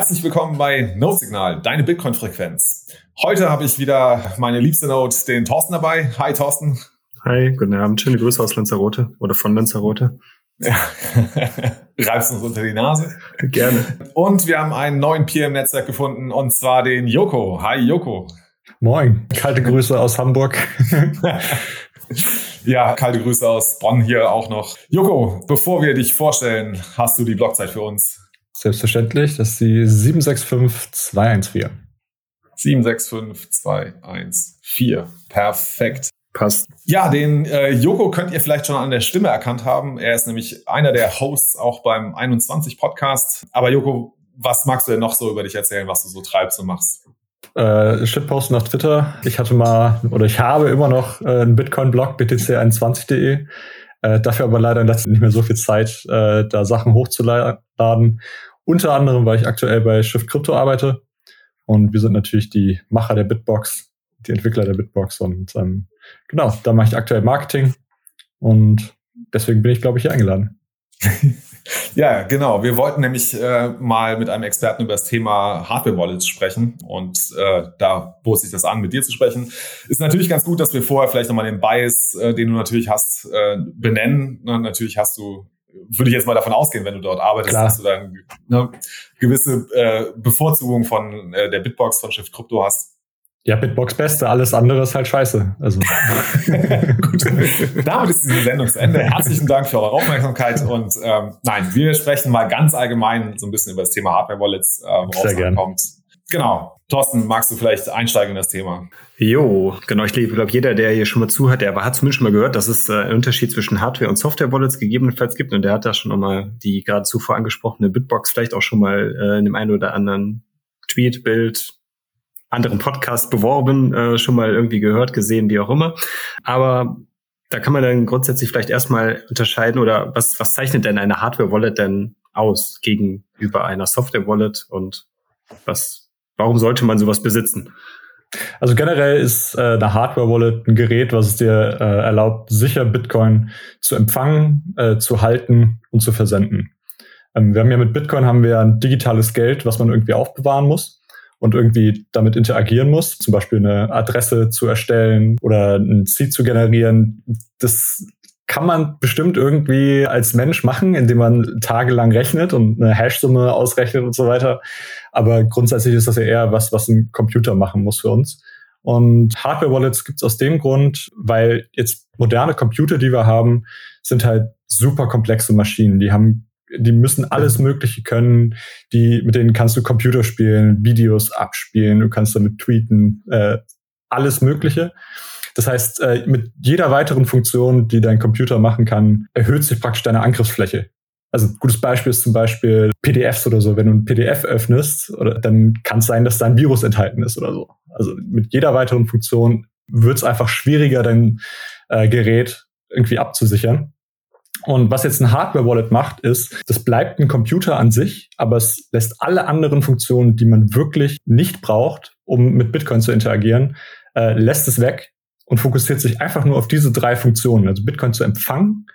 Herzlich willkommen bei Node Signal, deine Bitcoin-Frequenz. Heute habe ich wieder meine liebste Node, den Thorsten dabei. Hi Thorsten. Hi, guten Abend. Schöne Grüße aus Lanzarote oder von Lanzarote. Ja. Reibst uns unter die Nase? Gerne. Und wir haben einen neuen Peer im Netzwerk gefunden und zwar den Joko. Hi Joko. Moin. Kalte Grüße aus Hamburg. ja, kalte Grüße aus Bonn hier auch noch. Joko, bevor wir dich vorstellen, hast du die Blockzeit für uns? Selbstverständlich, das ist die 765214. 765214. Perfekt. Passt. Ja, den äh, Joko könnt ihr vielleicht schon an der Stimme erkannt haben. Er ist nämlich einer der Hosts auch beim 21 Podcast. Aber Joko, was magst du denn noch so über dich erzählen, was du so treibst und machst? Äh, Shitposten auf Twitter. Ich hatte mal oder ich habe immer noch äh, einen Bitcoin-Blog btc21.de. Äh, dafür aber leider letztens nicht mehr so viel Zeit, äh, da Sachen hochzuladen. Unter anderem, weil ich aktuell bei Shift Crypto arbeite. Und wir sind natürlich die Macher der Bitbox, die Entwickler der Bitbox. Und ähm, genau, da mache ich aktuell Marketing. Und deswegen bin ich, glaube ich, hier eingeladen. Ja, genau. Wir wollten nämlich äh, mal mit einem Experten über das Thema Hardware-Wallets sprechen. Und äh, da bot sich das an, mit dir zu sprechen. Ist natürlich ganz gut, dass wir vorher vielleicht nochmal den Bias, äh, den du natürlich hast, äh, benennen. Na, natürlich hast du würde ich jetzt mal davon ausgehen, wenn du dort arbeitest, Klar. dass du dann eine gewisse äh, Bevorzugung von äh, der Bitbox von Shift Crypto hast. Ja, Bitbox Beste, alles andere ist halt scheiße. Also. Gut. Damit ist diese Sendung zu Ende. Herzlichen Dank für eure Aufmerksamkeit und ähm, nein, wir sprechen mal ganz allgemein so ein bisschen über das Thema Hardware-Wallets, äh, worauf es ankommt. Genau. Thorsten, magst du vielleicht einsteigen in das Thema? Jo, genau. Ich glaube, jeder, der hier schon mal zuhört, der hat zumindest schon mal gehört, dass es äh, einen Unterschied zwischen Hardware- und Software-Wallets gegebenenfalls gibt. Und der hat da schon nochmal die gerade zuvor angesprochene Bitbox vielleicht auch schon mal äh, in dem einen oder anderen Tweet, Bild, anderen Podcast beworben, äh, schon mal irgendwie gehört, gesehen, wie auch immer. Aber da kann man dann grundsätzlich vielleicht erstmal unterscheiden oder was, was zeichnet denn eine Hardware-Wallet denn aus gegenüber einer Software-Wallet und was, warum sollte man sowas besitzen? Also generell ist äh, eine Hardware-Wallet ein Gerät, was es dir äh, erlaubt, sicher Bitcoin zu empfangen, äh, zu halten und zu versenden. Ähm, wir haben ja mit Bitcoin haben wir ein digitales Geld, was man irgendwie aufbewahren muss und irgendwie damit interagieren muss, zum Beispiel eine Adresse zu erstellen oder ein Seed zu generieren, das kann man bestimmt irgendwie als Mensch machen, indem man tagelang rechnet und eine Hash-Summe ausrechnet und so weiter. Aber grundsätzlich ist das ja eher was, was ein Computer machen muss für uns. Und Hardware-Wallets gibt's aus dem Grund, weil jetzt moderne Computer, die wir haben, sind halt super komplexe Maschinen. Die haben die müssen alles Mögliche können. Die, mit denen kannst du Computer spielen, Videos abspielen, du kannst damit tweeten, äh, alles Mögliche. Das heißt, äh, mit jeder weiteren Funktion, die dein Computer machen kann, erhöht sich praktisch deine Angriffsfläche. Also ein gutes Beispiel ist zum Beispiel PDFs oder so. Wenn du ein PDF öffnest, oder, dann kann es sein, dass da ein Virus enthalten ist oder so. Also mit jeder weiteren Funktion wird es einfach schwieriger, dein äh, Gerät irgendwie abzusichern. Und was jetzt ein Hardware-Wallet macht, ist, das bleibt ein Computer an sich, aber es lässt alle anderen Funktionen, die man wirklich nicht braucht, um mit Bitcoin zu interagieren, äh, lässt es weg und fokussiert sich einfach nur auf diese drei Funktionen, also Bitcoin zu empfangen,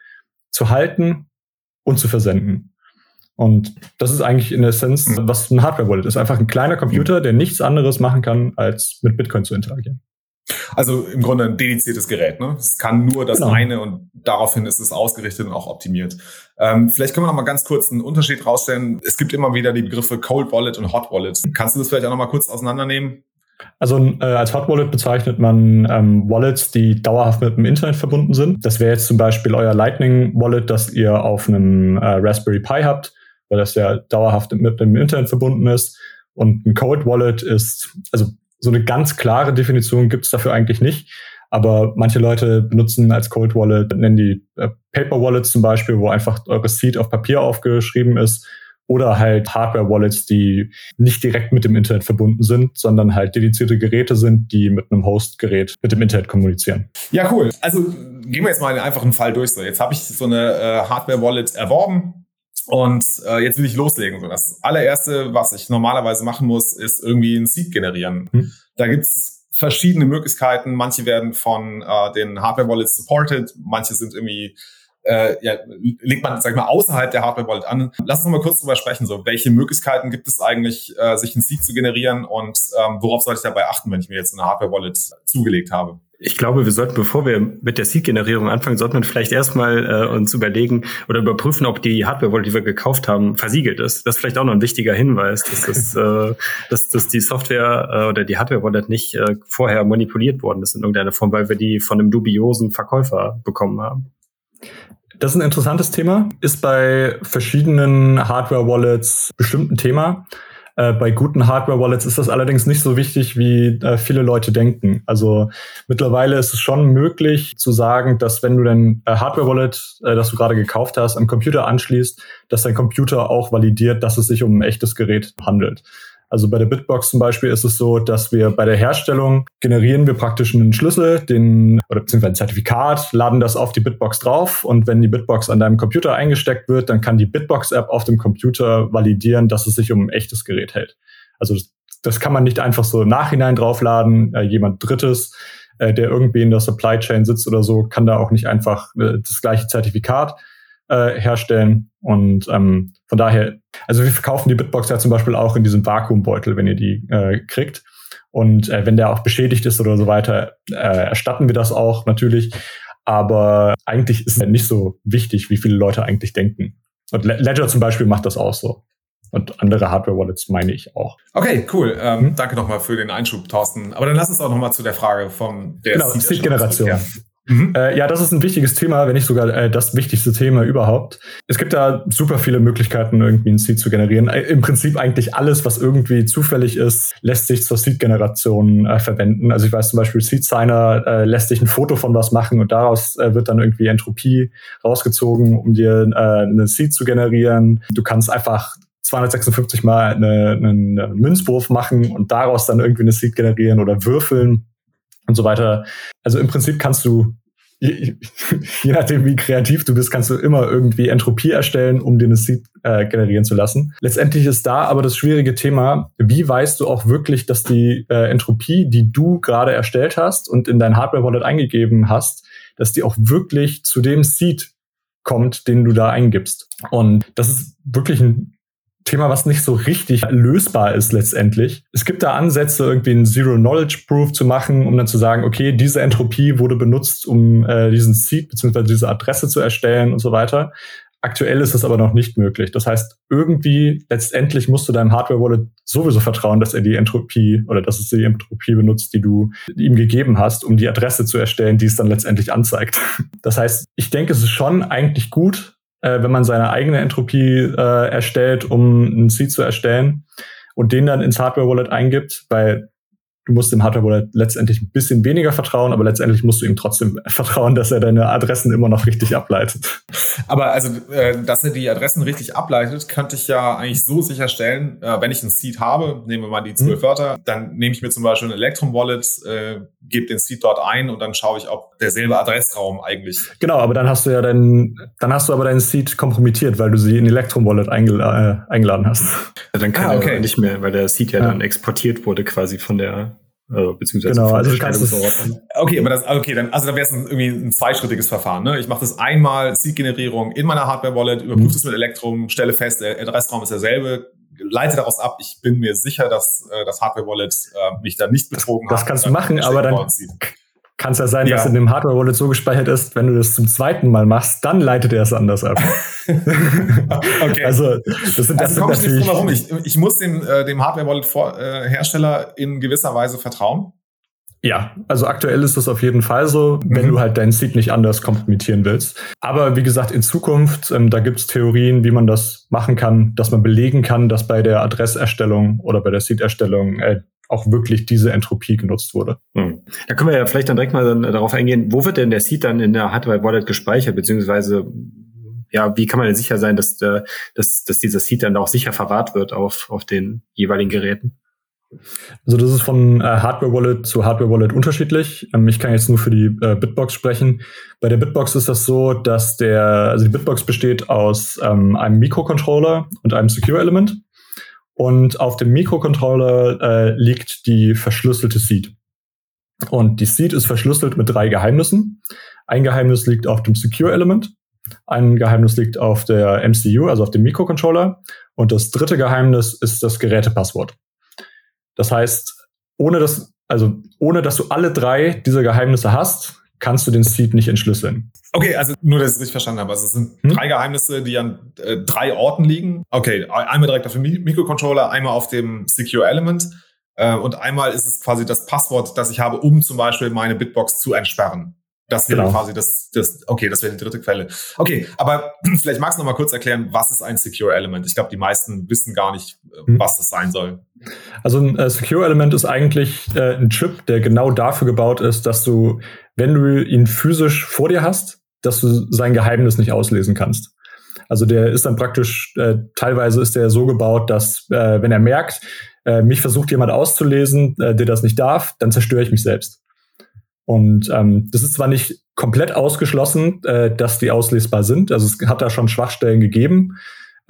zu halten und zu versenden. Und das ist eigentlich in der Essenz, was ein Hardware-Wallet ist. Einfach ein kleiner Computer, der nichts anderes machen kann, als mit Bitcoin zu interagieren. Also im Grunde ein dediziertes Gerät. Ne? Es kann nur das genau. eine und daraufhin ist es ausgerichtet und auch optimiert. Ähm, vielleicht können wir noch mal ganz kurz einen Unterschied rausstellen. Es gibt immer wieder die Begriffe Cold Wallet und Hot Wallet. Kannst du das vielleicht auch noch mal kurz auseinandernehmen? Also äh, als Hot Wallet bezeichnet man ähm, Wallets, die dauerhaft mit dem Internet verbunden sind. Das wäre jetzt zum Beispiel euer Lightning Wallet, das ihr auf einem äh, Raspberry Pi habt, weil das ja dauerhaft mit dem Internet verbunden ist. Und ein Cold Wallet ist, also so eine ganz klare Definition gibt es dafür eigentlich nicht. Aber manche Leute benutzen als Cold Wallet, nennen die äh, Paper Wallets zum Beispiel, wo einfach eure Seed auf Papier aufgeschrieben ist. Oder halt Hardware Wallets, die nicht direkt mit dem Internet verbunden sind, sondern halt dedizierte Geräte sind, die mit einem Host-Gerät mit dem Internet kommunizieren. Ja, cool. Also gehen wir jetzt mal einfach einen Fall durch. So, jetzt habe ich so eine äh, Hardware Wallet erworben und äh, jetzt will ich loslegen. So, das allererste, was ich normalerweise machen muss, ist irgendwie ein Seed generieren. Hm. Da gibt's verschiedene Möglichkeiten. Manche werden von äh, den Hardware-Wallets supported, manche sind irgendwie äh, ja, legt man, sag ich mal, außerhalb der Hardware-Wallet an. Lass uns mal kurz drüber sprechen. So, welche Möglichkeiten gibt es eigentlich, äh, sich ein Seed zu generieren und ähm, worauf sollte ich dabei achten, wenn ich mir jetzt eine Hardware-Wallet zugelegt habe? Ich glaube, wir sollten, bevor wir mit der Seed-Generierung anfangen, sollten wir vielleicht erstmal äh, uns überlegen oder überprüfen, ob die Hardware-Wallet, die wir gekauft haben, versiegelt ist. Das ist vielleicht auch noch ein wichtiger Hinweis, dass, das, äh, dass, dass die Software äh, oder die Hardware-Wallet nicht äh, vorher manipuliert worden ist in irgendeiner Form, weil wir die von einem dubiosen Verkäufer bekommen haben. Das ist ein interessantes Thema, ist bei verschiedenen Hardware-Wallets bestimmt ein Thema. Äh, bei guten Hardware-Wallets ist das allerdings nicht so wichtig, wie äh, viele Leute denken. Also mittlerweile ist es schon möglich zu sagen, dass wenn du dein äh, Hardware-Wallet, das du gerade gekauft hast, am Computer anschließt, dass dein Computer auch validiert, dass es sich um ein echtes Gerät handelt. Also bei der Bitbox zum Beispiel ist es so, dass wir bei der Herstellung generieren wir praktisch einen Schlüssel, den oder beziehungsweise ein Zertifikat, laden das auf die Bitbox drauf und wenn die Bitbox an deinem Computer eingesteckt wird, dann kann die Bitbox-App auf dem Computer validieren, dass es sich um ein echtes Gerät hält. Also das, das kann man nicht einfach so im Nachhinein draufladen. Äh, jemand Drittes, äh, der irgendwie in der Supply Chain sitzt oder so, kann da auch nicht einfach äh, das gleiche Zertifikat äh, herstellen. Und ähm, von daher, also wir verkaufen die Bitbox ja zum Beispiel auch in diesem Vakuumbeutel, wenn ihr die äh, kriegt. Und äh, wenn der auch beschädigt ist oder so weiter, äh, erstatten wir das auch natürlich. Aber eigentlich ist es nicht so wichtig, wie viele Leute eigentlich denken. Und Ledger zum Beispiel macht das auch so. Und andere Hardware-Wallets meine ich auch. Okay, cool. Ähm, hm? Danke nochmal für den Einschub, Thorsten. Aber dann lass uns auch nochmal zu der Frage vom der genau, Seed-Generation. Mhm. Äh, ja, das ist ein wichtiges Thema, wenn nicht sogar äh, das wichtigste Thema überhaupt. Es gibt da super viele Möglichkeiten, irgendwie ein Seed zu generieren. Äh, Im Prinzip eigentlich alles, was irgendwie zufällig ist, lässt sich zur Seed-Generation äh, verwenden. Also ich weiß zum Beispiel, Seed Signer äh, lässt sich ein Foto von was machen und daraus äh, wird dann irgendwie Entropie rausgezogen, um dir äh, eine Seed zu generieren. Du kannst einfach 256 mal eine, einen Münzwurf machen und daraus dann irgendwie eine Seed generieren oder würfeln und so weiter. Also im Prinzip kannst du, je, je nachdem wie kreativ du bist, kannst du immer irgendwie Entropie erstellen, um eine Seed äh, generieren zu lassen. Letztendlich ist da aber das schwierige Thema, wie weißt du auch wirklich, dass die äh, Entropie, die du gerade erstellt hast und in dein Hardware-Wallet eingegeben hast, dass die auch wirklich zu dem Seed kommt, den du da eingibst. Und das ist wirklich ein Thema, was nicht so richtig lösbar ist letztendlich. Es gibt da Ansätze, irgendwie ein Zero-Knowledge-Proof zu machen, um dann zu sagen, okay, diese Entropie wurde benutzt, um äh, diesen Seed bzw. diese Adresse zu erstellen und so weiter. Aktuell ist es aber noch nicht möglich. Das heißt, irgendwie letztendlich musst du deinem Hardware-Wallet sowieso vertrauen, dass er die Entropie oder dass es die Entropie benutzt, die du ihm gegeben hast, um die Adresse zu erstellen, die es dann letztendlich anzeigt. Das heißt, ich denke, es ist schon eigentlich gut, äh, wenn man seine eigene Entropie äh, erstellt, um einen Seed zu erstellen und den dann ins Hardware-Wallet eingibt, weil du musst dem Hardware-Wallet letztendlich ein bisschen weniger vertrauen, aber letztendlich musst du ihm trotzdem vertrauen, dass er deine Adressen immer noch richtig ableitet. Aber also, äh, dass er die Adressen richtig ableitet, könnte ich ja eigentlich so sicherstellen, äh, wenn ich ein Seed habe, nehmen wir mal die zwölf mhm. Wörter, dann nehme ich mir zum Beispiel ein Electrum-Wallet, äh, gebe den Seed dort ein und dann schaue ich, ob derselbe Adressraum eigentlich. Genau, aber dann hast du ja dein, dann hast du aber deinen Seed kompromittiert, weil du sie in Electrum-Wallet eingela äh, eingeladen hast. Ja, dann kann ah, okay. er nicht mehr, weil der Seed ja, ja dann exportiert wurde quasi von der äh, beziehungsweise genau, also du kannst es, okay, aber das, okay, dann, also dann wäre es irgendwie ein zweischrittiges Verfahren. Ne? Ich mache das einmal Seed-Generierung in meiner Hardware-Wallet, überprüfe es mhm. mit Elektrum, stelle fest, der Adressraum ist derselbe, leite daraus ab, ich bin mir sicher, dass äh, das Hardware-Wallet äh, mich da nicht betrogen das, hat. Das kannst du machen, aber dann kann es ja sein, ja. dass in dem Hardware-Wallet so gespeichert ist, wenn du das zum zweiten Mal machst, dann leitet er es anders ab. okay. Also, das sind, das also sind. Ich, ich, ich muss dem, äh, dem Hardware-Wallet-Hersteller äh, in gewisser Weise vertrauen. Ja, also aktuell ist das auf jeden Fall so, wenn mhm. du halt deinen Seed nicht anders kompromittieren willst. Aber wie gesagt, in Zukunft, ähm, da gibt es Theorien, wie man das machen kann, dass man belegen kann, dass bei der Adresserstellung oder bei der Seed-Erstellung äh, auch wirklich diese Entropie genutzt wurde. Hm. Da können wir ja vielleicht dann direkt mal dann darauf eingehen, wo wird denn der Seed dann in der Hardware Wallet gespeichert, beziehungsweise ja, wie kann man denn sicher sein, dass, äh, dass, dass dieser Seed dann auch sicher verwahrt wird auf, auf den jeweiligen Geräten? Also das ist von äh, Hardware Wallet zu Hardware Wallet unterschiedlich. Ähm, ich kann jetzt nur für die äh, Bitbox sprechen. Bei der Bitbox ist das so, dass der, also die Bitbox besteht aus ähm, einem Mikrocontroller und einem Secure Element. Und auf dem Mikrocontroller äh, liegt die verschlüsselte Seed. Und die Seed ist verschlüsselt mit drei Geheimnissen. Ein Geheimnis liegt auf dem Secure Element. Ein Geheimnis liegt auf der MCU, also auf dem Mikrocontroller. Und das dritte Geheimnis ist das Gerätepasswort. Das heißt, ohne dass, also ohne dass du alle drei dieser Geheimnisse hast, kannst du den Seed nicht entschlüsseln. Okay, also nur, dass ich es richtig verstanden habe. Also es sind hm? drei Geheimnisse, die an äh, drei Orten liegen. Okay, einmal direkt auf dem Mikrocontroller, einmal auf dem Secure Element äh, und einmal ist es quasi das Passwort, das ich habe, um zum Beispiel meine Bitbox zu entsperren. Das wäre genau. quasi das, das, okay, das wäre die dritte Quelle. Okay, aber vielleicht magst du noch mal kurz erklären, was ist ein Secure Element? Ich glaube, die meisten wissen gar nicht, äh, hm. was das sein soll. Also ein äh, Secure Element ist eigentlich äh, ein Chip, der genau dafür gebaut ist, dass du, wenn du ihn physisch vor dir hast, dass du sein Geheimnis nicht auslesen kannst. Also der ist dann praktisch, äh, teilweise ist der so gebaut, dass äh, wenn er merkt, äh, mich versucht jemand auszulesen, äh, der das nicht darf, dann zerstöre ich mich selbst. Und ähm, das ist zwar nicht komplett ausgeschlossen, äh, dass die auslesbar sind. Also es hat da schon Schwachstellen gegeben,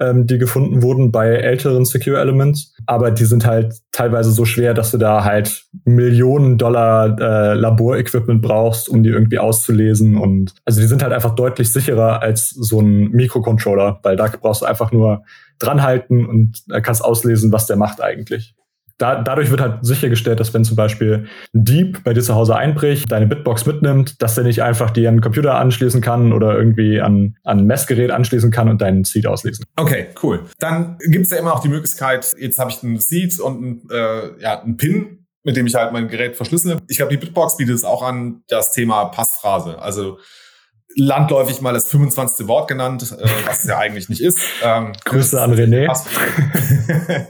ähm, die gefunden wurden bei älteren Secure Elements, aber die sind halt teilweise so schwer, dass du da halt Millionen Dollar äh, Laborequipment brauchst, um die irgendwie auszulesen. Und also die sind halt einfach deutlich sicherer als so ein Mikrocontroller, weil da brauchst du einfach nur dranhalten und äh, kannst auslesen, was der macht eigentlich da, dadurch wird halt sichergestellt, dass wenn zum Beispiel ein Dieb bei dir zu Hause einbricht, deine Bitbox mitnimmt, dass er nicht einfach die an den Computer anschließen kann oder irgendwie an, an ein Messgerät anschließen kann und deinen Seed auslesen. Okay, cool. Dann gibt's ja immer auch die Möglichkeit, jetzt habe ich einen Seed und ein, äh, ja, einen PIN, mit dem ich halt mein Gerät verschlüssele. Ich glaube, die Bitbox bietet es auch an, das Thema Passphrase. Also landläufig mal das 25. Wort genannt, äh, was es ja eigentlich nicht ist. Ähm, Grüße an René.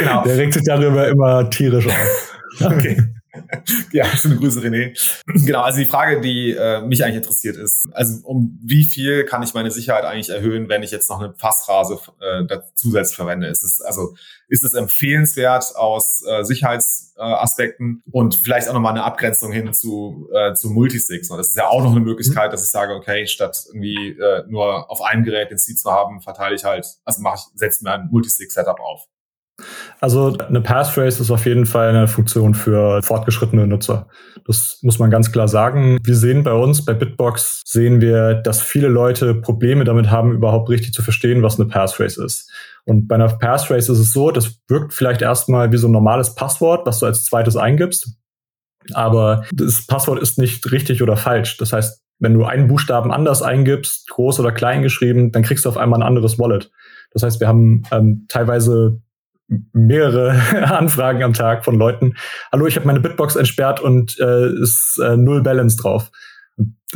genau. Der regt sich darüber immer tierisch auf. okay. ja, schöne Grüße, René. Genau, also die Frage, die äh, mich eigentlich interessiert ist, also um wie viel kann ich meine Sicherheit eigentlich erhöhen, wenn ich jetzt noch eine Passphrase äh, zusätzlich verwende? Ist es, also, ist es empfehlenswert aus äh, Sicherheitsaspekten äh, und vielleicht auch nochmal eine Abgrenzung hin zu, äh, zu Multisigs? Das ist ja auch noch eine Möglichkeit, dass ich sage, okay, statt irgendwie äh, nur auf einem Gerät den Seed zu haben, verteile ich halt, also mache ich, setze mir ein Multisig-Setup auf. Also eine Passphrase ist auf jeden Fall eine Funktion für fortgeschrittene Nutzer. Das muss man ganz klar sagen. Wir sehen bei uns, bei Bitbox, sehen wir, dass viele Leute Probleme damit haben, überhaupt richtig zu verstehen, was eine Passphrase ist. Und bei einer Passphrase ist es so, das wirkt vielleicht erstmal wie so ein normales Passwort, was du als zweites eingibst. Aber das Passwort ist nicht richtig oder falsch. Das heißt, wenn du einen Buchstaben anders eingibst, groß oder klein geschrieben, dann kriegst du auf einmal ein anderes Wallet. Das heißt, wir haben ähm, teilweise mehrere Anfragen am Tag von Leuten. Hallo, ich habe meine Bitbox entsperrt und äh, ist äh, null Balance drauf.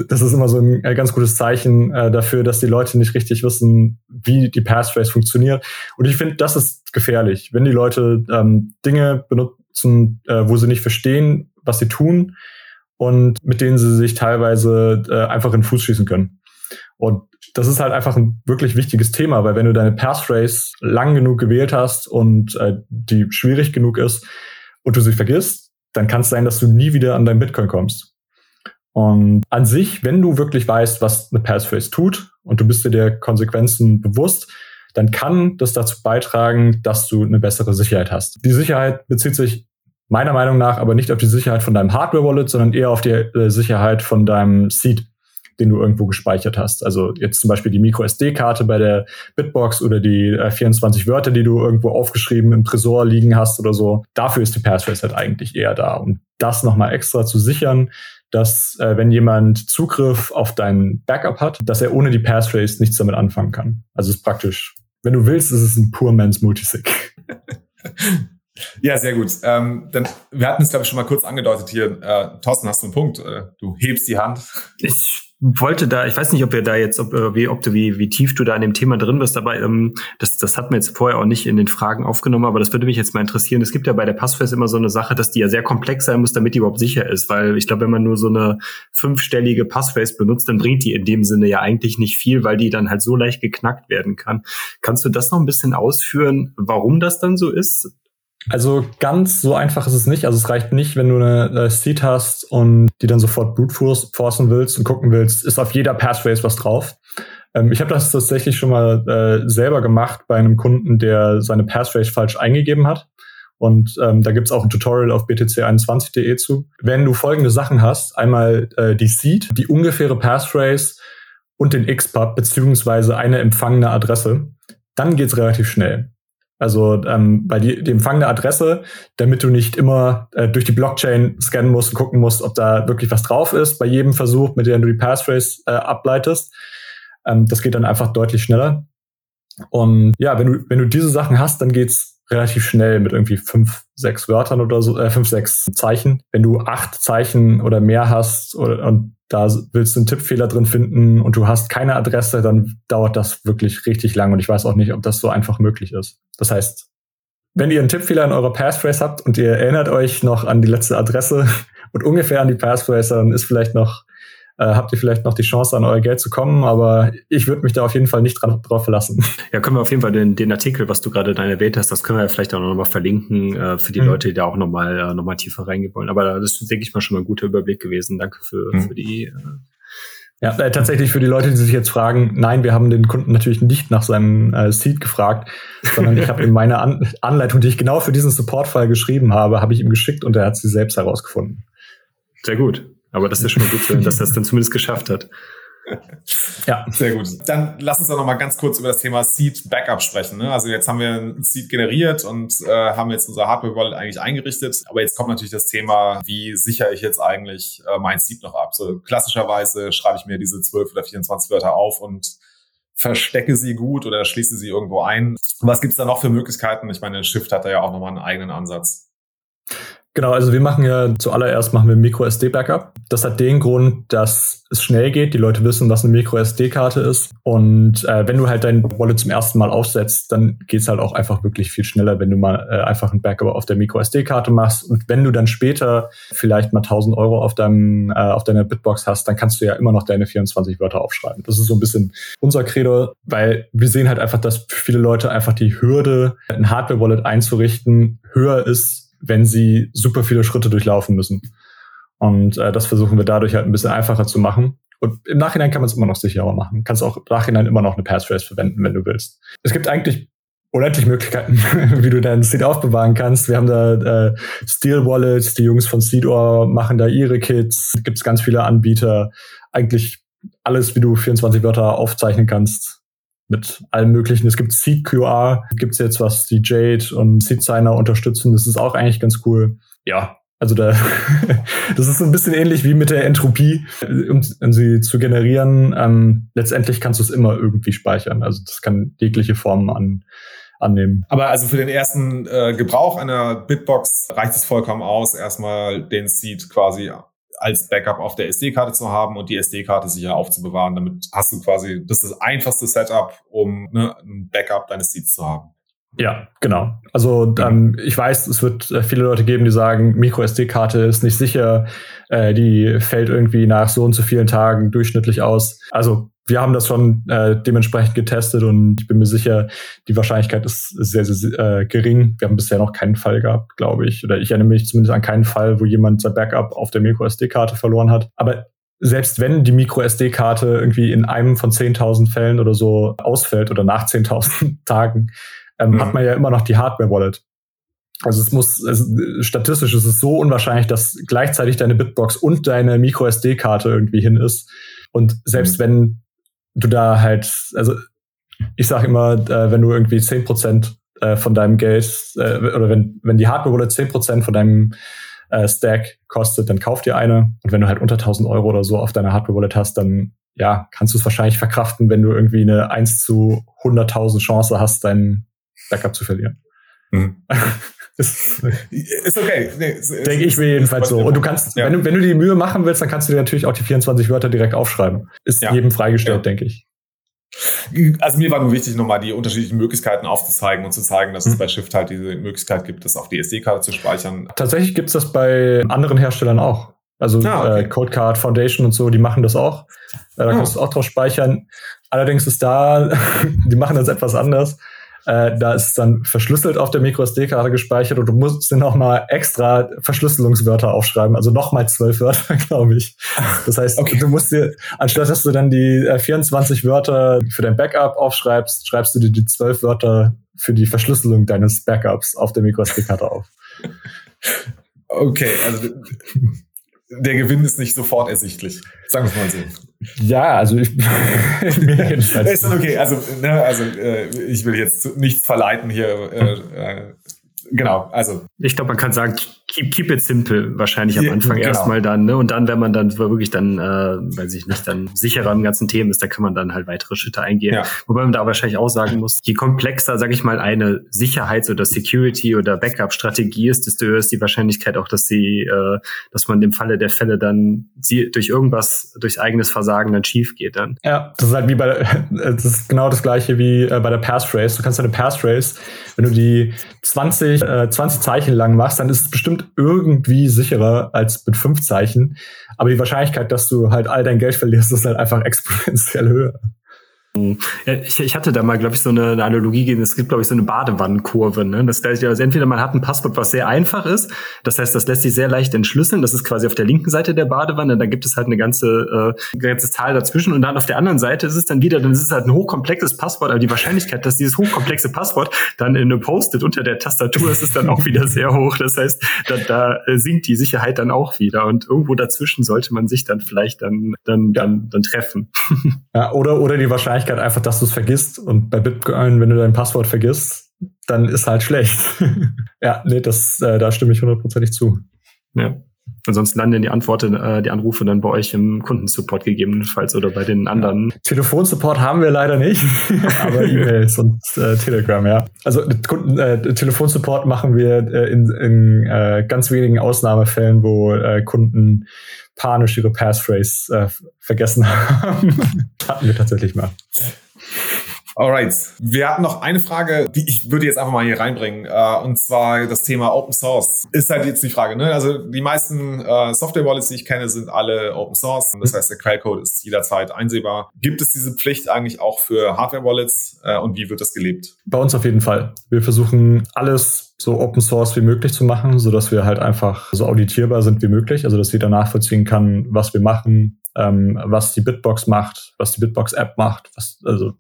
das ist immer so ein äh, ganz gutes Zeichen äh, dafür, dass die Leute nicht richtig wissen, wie die Passphrase funktioniert. Und ich finde, das ist gefährlich, wenn die Leute ähm, Dinge benutzen, äh, wo sie nicht verstehen, was sie tun und mit denen sie sich teilweise äh, einfach in den Fuß schießen können. Und das ist halt einfach ein wirklich wichtiges Thema, weil wenn du deine Passphrase lang genug gewählt hast und äh, die schwierig genug ist und du sie vergisst, dann kann es sein, dass du nie wieder an dein Bitcoin kommst. Und an sich, wenn du wirklich weißt, was eine Passphrase tut und du bist dir der Konsequenzen bewusst, dann kann das dazu beitragen, dass du eine bessere Sicherheit hast. Die Sicherheit bezieht sich meiner Meinung nach aber nicht auf die Sicherheit von deinem Hardware-Wallet, sondern eher auf die äh, Sicherheit von deinem Seed den du irgendwo gespeichert hast. Also jetzt zum Beispiel die Micro-SD-Karte bei der Bitbox oder die äh, 24 Wörter, die du irgendwo aufgeschrieben im Tresor liegen hast oder so. Dafür ist die Passphrase halt eigentlich eher da, um das nochmal extra zu sichern, dass äh, wenn jemand Zugriff auf dein Backup hat, dass er ohne die Passphrase nichts damit anfangen kann. Also ist praktisch, wenn du willst, ist es ein Poor Man's Multisig. Ja, sehr gut. Ähm, dann, wir hatten es, glaube ich, schon mal kurz angedeutet hier. Äh, Thorsten, hast du einen Punkt? Äh, du hebst die Hand. Ich wollte da, ich weiß nicht, ob wir da jetzt, ob, wie, ob du, wie, wie tief du da in dem Thema drin bist, aber ähm, das, das hat mir jetzt vorher auch nicht in den Fragen aufgenommen, aber das würde mich jetzt mal interessieren. Es gibt ja bei der Passfest immer so eine Sache, dass die ja sehr komplex sein muss, damit die überhaupt sicher ist, weil ich glaube, wenn man nur so eine fünfstellige Passphrase benutzt, dann bringt die in dem Sinne ja eigentlich nicht viel, weil die dann halt so leicht geknackt werden kann. Kannst du das noch ein bisschen ausführen, warum das dann so ist? Also ganz so einfach ist es nicht. Also es reicht nicht, wenn du eine, eine Seed hast und die dann sofort brute willst und gucken willst, ist auf jeder Passphrase was drauf. Ähm, ich habe das tatsächlich schon mal äh, selber gemacht bei einem Kunden, der seine Passphrase falsch eingegeben hat. Und ähm, da gibt's auch ein Tutorial auf btc21.de zu. Wenn du folgende Sachen hast, einmal äh, die Seed, die ungefähre Passphrase und den XPub beziehungsweise eine empfangene Adresse, dann geht's relativ schnell. Also ähm, bei die, die empfangene Adresse, damit du nicht immer äh, durch die Blockchain scannen musst und gucken musst, ob da wirklich was drauf ist bei jedem Versuch, mit dem du die Passphrase äh, ableitest. Ähm, das geht dann einfach deutlich schneller. Und ja, wenn du, wenn du diese Sachen hast, dann geht's relativ schnell mit irgendwie fünf, sechs Wörtern oder so, äh, fünf, sechs Zeichen. Wenn du acht Zeichen oder mehr hast oder, und da willst du einen Tippfehler drin finden und du hast keine Adresse, dann dauert das wirklich richtig lang und ich weiß auch nicht, ob das so einfach möglich ist. Das heißt, wenn ihr einen Tippfehler in eurer Passphrase habt und ihr erinnert euch noch an die letzte Adresse und ungefähr an die Passphrase, dann ist vielleicht noch äh, habt ihr vielleicht noch die Chance, an euer Geld zu kommen. Aber ich würde mich da auf jeden Fall nicht dran, drauf verlassen. Ja, können wir auf jeden Fall den, den Artikel, was du gerade dann erwähnt hast, das können wir vielleicht auch nochmal verlinken äh, für die mhm. Leute, die da auch nochmal äh, noch mal tiefer reingehen wollen. Aber das ist, denke ich mal, schon mal ein guter Überblick gewesen. Danke für, mhm. für die äh, ja, äh, tatsächlich für die Leute, die sich jetzt fragen, nein, wir haben den Kunden natürlich nicht nach seinem äh, Seed gefragt, sondern ich habe ihm meine An Anleitung, die ich genau für diesen Support-Fall geschrieben habe, habe ich ihm geschickt und er hat sie selbst herausgefunden. Sehr gut. Aber das ist schon mal gut zu hören, dass es dann zumindest geschafft hat. Ja, sehr gut. Dann lass uns doch noch mal ganz kurz über das Thema Seed Backup sprechen. Ne? Also jetzt haben wir ein Seed generiert und äh, haben jetzt unser Hardware Wallet eigentlich eingerichtet. Aber jetzt kommt natürlich das Thema, wie sichere ich jetzt eigentlich äh, mein Seed noch ab? So klassischerweise schreibe ich mir diese 12 oder 24 Wörter auf und verstecke sie gut oder schließe sie irgendwo ein. Was gibt's da noch für Möglichkeiten? Ich meine, Shift hat da ja auch nochmal einen eigenen Ansatz. Genau, also wir machen ja zuallererst machen wir Micro SD Backup. Das hat den Grund, dass es schnell geht. Die Leute wissen, was eine Micro SD Karte ist. Und äh, wenn du halt dein Wallet zum ersten Mal aufsetzt, dann geht's halt auch einfach wirklich viel schneller, wenn du mal äh, einfach ein Backup auf der Micro SD Karte machst. Und wenn du dann später vielleicht mal 1000 Euro auf deinem äh, auf deiner Bitbox hast, dann kannst du ja immer noch deine 24 Wörter aufschreiben. Das ist so ein bisschen unser Credo, weil wir sehen halt einfach, dass viele Leute einfach die Hürde, ein Hardware Wallet einzurichten, höher ist wenn sie super viele Schritte durchlaufen müssen. Und äh, das versuchen wir dadurch halt ein bisschen einfacher zu machen. Und im Nachhinein kann man es immer noch sicherer machen. Kannst auch im Nachhinein immer noch eine Passphrase verwenden, wenn du willst. Es gibt eigentlich unendlich Möglichkeiten, wie du deinen Seed aufbewahren kannst. Wir haben da äh, Steel Wallets, die Jungs von Seedor machen da ihre Kits. Gibt es ganz viele Anbieter. Eigentlich alles, wie du 24 Wörter aufzeichnen kannst, mit allem möglichen. Es gibt Seed QR, gibt es jetzt was die Jade und Seed Signer unterstützen. Das ist auch eigentlich ganz cool. Ja, also da, das ist so ein bisschen ähnlich wie mit der Entropie, um, um sie zu generieren. Ähm, letztendlich kannst du es immer irgendwie speichern. Also das kann jegliche Formen an, annehmen. Aber also für den ersten äh, Gebrauch einer Bitbox reicht es vollkommen aus, erstmal den Seed quasi als Backup auf der SD-Karte zu haben und die SD-Karte sicher aufzubewahren. Damit hast du quasi, das ist das einfachste Setup, um ne, ein Backup deines Seeds zu haben. Ja, genau. Also ähm, ich weiß, es wird äh, viele Leute geben, die sagen, Micro-SD-Karte ist nicht sicher, äh, die fällt irgendwie nach so und so vielen Tagen durchschnittlich aus. Also wir haben das schon äh, dementsprechend getestet und ich bin mir sicher, die Wahrscheinlichkeit ist sehr, sehr äh, gering. Wir haben bisher noch keinen Fall gehabt, glaube ich. Oder ich erinnere mich zumindest an keinen Fall, wo jemand sein Backup auf der Micro-SD-Karte verloren hat. Aber selbst wenn die Micro-SD-Karte irgendwie in einem von 10.000 Fällen oder so ausfällt oder nach 10.000 Tagen, ähm, mhm. hat man ja immer noch die Hardware-Wallet. Also es muss, also statistisch ist es so unwahrscheinlich, dass gleichzeitig deine Bitbox und deine Micro-SD-Karte irgendwie hin ist. Und selbst mhm. wenn du da halt, also ich sag immer, äh, wenn du irgendwie zehn Prozent äh, von deinem Geld, äh, oder wenn, wenn die Hardware-Wallet zehn Prozent von deinem äh, Stack kostet, dann kauf dir eine. Und wenn du halt unter 1000 Euro oder so auf deiner Hardware-Wallet hast, dann ja, kannst du es wahrscheinlich verkraften, wenn du irgendwie eine 1 zu 100.000 Chance hast, dein Backup zu verlieren. Mhm. ist, ist okay. Nee, Denke ich mir jedenfalls so. Und du kannst, ja. wenn, du, wenn du die Mühe machen willst, dann kannst du dir natürlich auch die 24 Wörter direkt aufschreiben. Ist ja. jedem freigestellt, ja. denke ich. Also mir war nur wichtig, nochmal die unterschiedlichen Möglichkeiten aufzuzeigen und zu zeigen, dass mhm. es bei Shift halt diese Möglichkeit gibt, das auf die SD-Karte zu speichern. Tatsächlich gibt es das bei anderen Herstellern auch. Also ah, okay. äh, Codecard Foundation und so, die machen das auch. Äh, da kannst oh. du auch drauf speichern. Allerdings ist da, die machen das etwas anders. Äh, da ist dann verschlüsselt auf der MicroSD-Karte gespeichert und du musst dir nochmal extra Verschlüsselungswörter aufschreiben, also nochmal zwölf Wörter, glaube ich. Das heißt, okay. du musst dir, anstatt dass du dann die äh, 24 Wörter für dein Backup aufschreibst, schreibst du dir die zwölf Wörter für die Verschlüsselung deines Backups auf der MicroSD-Karte auf. Okay, also der Gewinn ist nicht sofort ersichtlich. Sagen wir es mal so. Ja, also ich. mir jedenfalls. Ist okay. Also, ne, also äh, ich will jetzt nichts verleiten hier. Äh, äh, genau, also. Ich glaube, man kann sagen, keep, keep it simple wahrscheinlich am Anfang genau. erstmal dann, ne? Und dann, wenn man dann wirklich dann, äh, weiß ich nicht, dann sicherer im ganzen Themen ist, da kann man dann halt weitere Schritte eingehen. Ja. Wobei man da wahrscheinlich auch sagen muss, je komplexer, sage ich mal, eine Sicherheits- oder Security- oder Backup-Strategie ist, desto höher ist die Wahrscheinlichkeit auch, dass sie, äh, dass man im Falle der Fälle dann sie durch irgendwas, durchs eigenes Versagen dann schief geht dann. Ja, das ist halt wie bei, das ist genau das gleiche wie äh, bei der Passphrase. Du kannst eine Passphrase, wenn du die 20, äh, 20 Zeichen lang machst, dann ist es bestimmt bestimmt irgendwie sicherer als mit fünf Zeichen. Aber die Wahrscheinlichkeit, dass du halt all dein Geld verlierst, ist halt einfach exponentiell höher. Ich, ich hatte da mal, glaube ich, so eine, eine Analogie gegeben. Es gibt, glaube ich, so eine Badewannenkurve. Ne? Das heißt, also entweder man hat ein Passwort, was sehr einfach ist. Das heißt, das lässt sich sehr leicht entschlüsseln. Das ist quasi auf der linken Seite der Badewanne. Da gibt es halt eine ganze, äh, ganze Zahl dazwischen. Und dann auf der anderen Seite ist es dann wieder, dann ist es halt ein hochkomplexes Passwort. Aber die Wahrscheinlichkeit, dass dieses hochkomplexe Passwort dann in eine Post-it unter der Tastatur ist, ist dann auch wieder sehr hoch. Das heißt, da, da äh, sinkt die Sicherheit dann auch wieder. Und irgendwo dazwischen sollte man sich dann vielleicht dann, dann, dann, dann treffen. Ja, oder, oder die Wahrscheinlichkeit, Wahrscheinlichkeit einfach, dass du es vergisst. Und bei Bitcoin, wenn du dein Passwort vergisst, dann ist halt schlecht. ja, nee, das, äh, da stimme ich hundertprozentig zu. Ja. Ansonsten landen die Antworten, äh, die Anrufe dann bei euch im Kundensupport gegebenenfalls oder bei den anderen. Ja. Telefonsupport haben wir leider nicht, aber E-Mails und äh, Telegram, ja. Also Kunden, äh, Telefonsupport machen wir äh, in, in äh, ganz wenigen Ausnahmefällen, wo äh, Kunden panisch ihre Passphrase äh, vergessen haben. Hatten wir tatsächlich mal. Alright. Wir hatten noch eine Frage, die ich würde jetzt einfach mal hier reinbringen. Äh, und zwar das Thema Open Source. Ist halt jetzt die Frage, ne? Also die meisten äh, Software-Wallets, die ich kenne, sind alle Open Source. Das heißt, der Quellcode ist jederzeit einsehbar. Gibt es diese Pflicht eigentlich auch für Hardware-Wallets? Äh, und wie wird das gelebt? Bei uns auf jeden Fall. Wir versuchen alles so Open Source wie möglich zu machen, so dass wir halt einfach so auditierbar sind wie möglich. Also dass jeder nachvollziehen kann, was wir machen, ähm, was die Bitbox macht, was die Bitbox App macht, was, also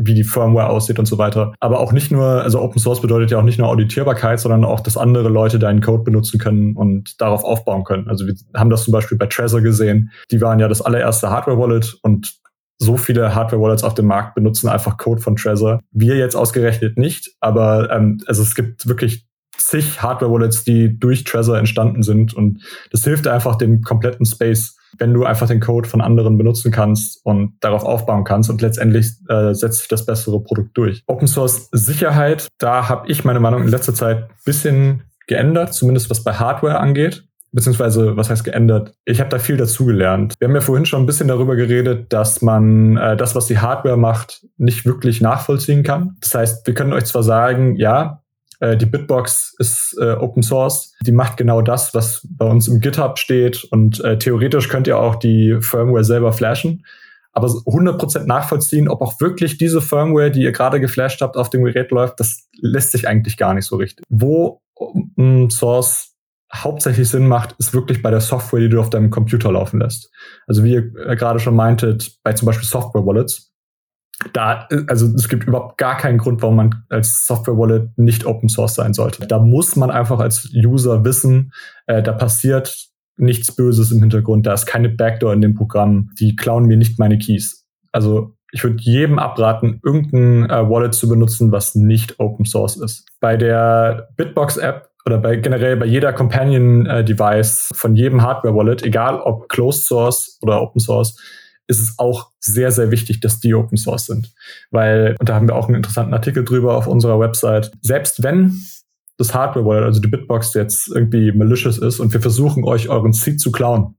wie die Firmware aussieht und so weiter. Aber auch nicht nur, also Open Source bedeutet ja auch nicht nur Auditierbarkeit, sondern auch, dass andere Leute deinen Code benutzen können und darauf aufbauen können. Also wir haben das zum Beispiel bei Trezor gesehen. Die waren ja das allererste Hardware-Wallet und so viele Hardware-Wallets auf dem Markt benutzen einfach Code von Trezor. Wir jetzt ausgerechnet nicht, aber ähm, also es gibt wirklich zig Hardware-Wallets, die durch Trezor entstanden sind und das hilft einfach dem kompletten Space wenn du einfach den Code von anderen benutzen kannst und darauf aufbauen kannst und letztendlich äh, setzt sich das bessere Produkt durch. Open Source Sicherheit, da habe ich meine Meinung in letzter Zeit bisschen geändert, zumindest was bei Hardware angeht beziehungsweise was heißt geändert? Ich habe da viel dazugelernt. Wir haben ja vorhin schon ein bisschen darüber geredet, dass man äh, das, was die Hardware macht, nicht wirklich nachvollziehen kann. Das heißt, wir können euch zwar sagen, ja, äh, die Bitbox ist äh, Open Source. Die macht genau das, was bei uns im GitHub steht. Und äh, theoretisch könnt ihr auch die Firmware selber flashen. Aber 100% nachvollziehen, ob auch wirklich diese Firmware, die ihr gerade geflasht habt, auf dem Gerät läuft, das lässt sich eigentlich gar nicht so richtig. Wo Open Source hauptsächlich Sinn macht, ist wirklich bei der Software, die du auf deinem Computer laufen lässt. Also wie ihr äh, gerade schon meintet, bei zum Beispiel Software Wallets da, also es gibt überhaupt gar keinen Grund, warum man als Software Wallet nicht Open Source sein sollte. Da muss man einfach als User wissen, äh, da passiert nichts Böses im Hintergrund, da ist keine Backdoor in dem Programm, die klauen mir nicht meine Keys. Also ich würde jedem abraten, irgendein äh, Wallet zu benutzen, was nicht Open Source ist. Bei der Bitbox App oder bei generell bei jeder Companion äh, von jedem Hardware Wallet, egal ob Closed Source oder Open Source, ist es auch sehr, sehr wichtig, dass die Open Source sind. Weil, und da haben wir auch einen interessanten Artikel drüber auf unserer Website, selbst wenn das Hardware Wallet, also die Bitbox jetzt irgendwie malicious ist und wir versuchen euch euren Seed zu klauen,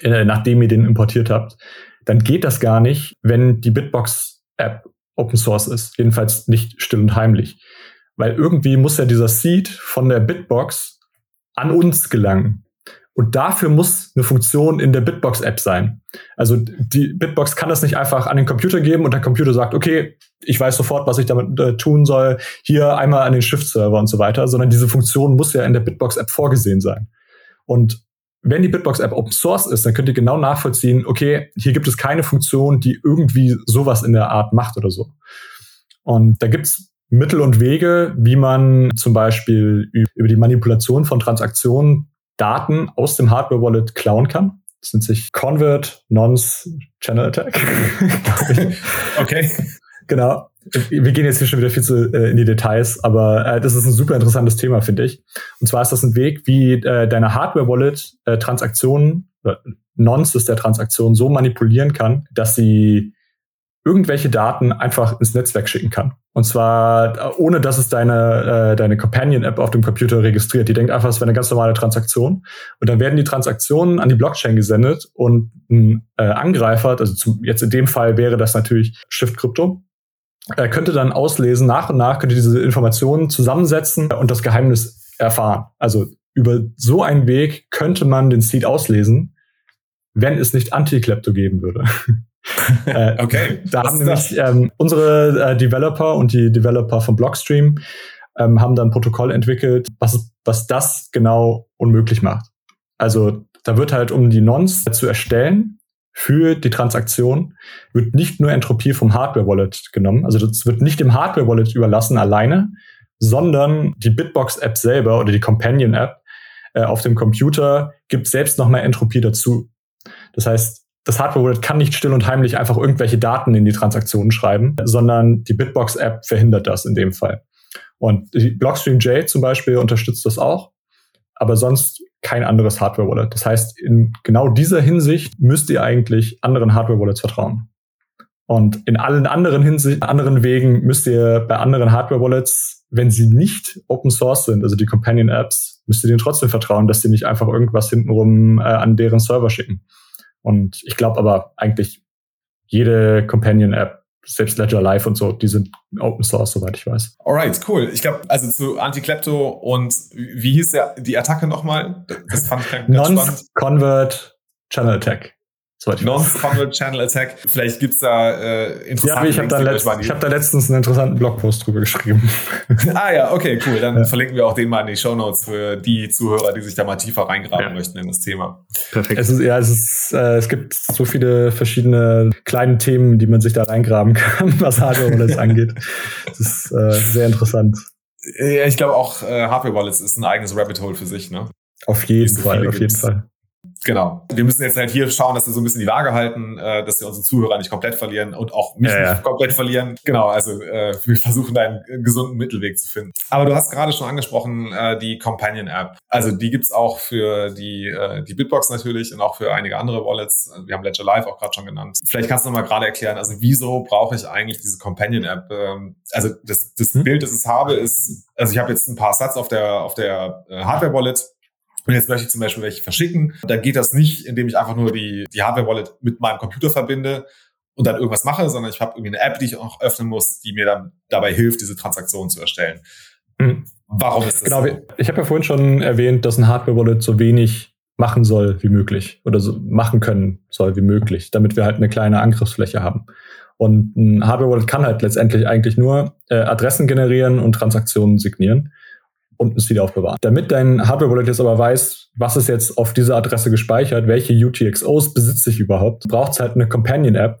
äh, nachdem ihr den importiert habt, dann geht das gar nicht, wenn die Bitbox App Open Source ist. Jedenfalls nicht still und heimlich. Weil irgendwie muss ja dieser Seed von der Bitbox an uns gelangen. Und dafür muss eine Funktion in der Bitbox-App sein. Also die Bitbox kann das nicht einfach an den Computer geben und der Computer sagt, okay, ich weiß sofort, was ich damit äh, tun soll, hier einmal an den Shift-Server und so weiter, sondern diese Funktion muss ja in der Bitbox-App vorgesehen sein. Und wenn die Bitbox-App Open Source ist, dann könnt ihr genau nachvollziehen, okay, hier gibt es keine Funktion, die irgendwie sowas in der Art macht oder so. Und da gibt's Mittel und Wege, wie man zum Beispiel über die Manipulation von Transaktionen Daten aus dem Hardware-Wallet klauen kann. Das nennt sich Convert Nonce Channel Attack. okay. Genau. Wir gehen jetzt hier schon wieder viel zu äh, in die Details, aber äh, das ist ein super interessantes Thema, finde ich. Und zwar ist das ein Weg, wie äh, deine Hardware-Wallet äh, Transaktionen, äh, Nonces der Transaktion so manipulieren kann, dass sie irgendwelche Daten einfach ins Netzwerk schicken kann. Und zwar äh, ohne, dass es deine, äh, deine Companion-App auf dem Computer registriert. Die denkt einfach, es wäre eine ganz normale Transaktion. Und dann werden die Transaktionen an die Blockchain gesendet und ein äh, Angreifer, also zum, jetzt in dem Fall wäre das natürlich Shift Crypto, er könnte dann auslesen, nach und nach könnte diese Informationen zusammensetzen und das Geheimnis erfahren. Also über so einen Weg könnte man den Seed auslesen, wenn es nicht Anti-Klepto geben würde. äh, okay. Da haben nämlich ähm, unsere äh, Developer und die Developer von Blockstream ähm, haben dann ein Protokoll entwickelt, was, was das genau unmöglich macht. Also da wird halt, um die Nons zu erstellen, für die Transaktion wird nicht nur Entropie vom Hardware-Wallet genommen, also das wird nicht dem Hardware-Wallet überlassen alleine, sondern die Bitbox-App selber oder die Companion-App äh, auf dem Computer gibt selbst nochmal Entropie dazu. Das heißt, das Hardware-Wallet kann nicht still und heimlich einfach irgendwelche Daten in die Transaktionen schreiben, sondern die Bitbox-App verhindert das in dem Fall. Und die Blockstream J zum Beispiel unterstützt das auch, aber sonst kein anderes Hardware-Wallet. Das heißt, in genau dieser Hinsicht müsst ihr eigentlich anderen Hardware-Wallets vertrauen. Und in allen anderen Hinsicht, anderen Wegen müsst ihr bei anderen Hardware-Wallets, wenn sie nicht Open Source sind, also die Companion-Apps, müsst ihr denen trotzdem vertrauen, dass sie nicht einfach irgendwas hintenrum äh, an deren Server schicken. Und ich glaube aber eigentlich jede Companion-App selbst Ledger Live und so, die sind Open Source, soweit ich weiß. Alright, cool. Ich glaube, also zu Anti-Klepto und wie hieß der, die Attacke nochmal? Das fand ich ganz spannend. Convert Channel Attack. Non-Convert Channel Attack. Vielleicht gibt's da äh, interessante Ja, ich habe da, letzt, hab da letztens einen interessanten Blogpost drüber geschrieben. ah ja, okay, cool. Dann ja. verlinken wir auch den mal in die Show Notes für die Zuhörer, die sich da mal tiefer reingraben ja. möchten in das Thema. Perfekt. Es ist, ja, es ist, äh, es gibt so viele verschiedene kleine Themen, die man sich da reingraben kann, was Hardware-Wallets angeht. Das ist äh, sehr interessant. Ja, ich glaube auch äh, Hardware-Wallets ist ein eigenes Rabbit Hole für sich, ne? Auf jeden Fall, auf jeden Fall. Genau. Wir müssen jetzt halt hier schauen, dass wir so ein bisschen die Waage halten, äh, dass wir unsere Zuhörer nicht komplett verlieren und auch mich ja, nicht komplett verlieren. Genau, also äh, wir versuchen da einen gesunden Mittelweg zu finden. Aber du hast gerade schon angesprochen, äh, die Companion App. Also die gibt's auch für die, äh, die Bitbox natürlich und auch für einige andere Wallets. Wir haben Ledger Live auch gerade schon genannt. Vielleicht kannst du noch mal gerade erklären, also wieso brauche ich eigentlich diese Companion App? Ähm, also das, das hm. Bild, das ich habe, ist, also ich habe jetzt ein paar Satz auf der, auf der äh, Hardware Wallet und jetzt möchte ich zum Beispiel welche verschicken. Da geht das nicht, indem ich einfach nur die, die Hardware-Wallet mit meinem Computer verbinde und dann irgendwas mache, sondern ich habe irgendwie eine App, die ich auch öffnen muss, die mir dann dabei hilft, diese Transaktion zu erstellen. Mhm. Warum ist das genau, so? Ich habe ja vorhin schon erwähnt, dass ein Hardware-Wallet so wenig machen soll wie möglich oder so machen können soll wie möglich, damit wir halt eine kleine Angriffsfläche haben. Und ein Hardware-Wallet kann halt letztendlich eigentlich nur äh, Adressen generieren und Transaktionen signieren und es wieder aufbewahren. Damit dein Hardware-Wallet jetzt aber weiß, was ist jetzt auf dieser Adresse gespeichert, welche UTXOs besitze ich überhaupt, braucht es halt eine Companion-App,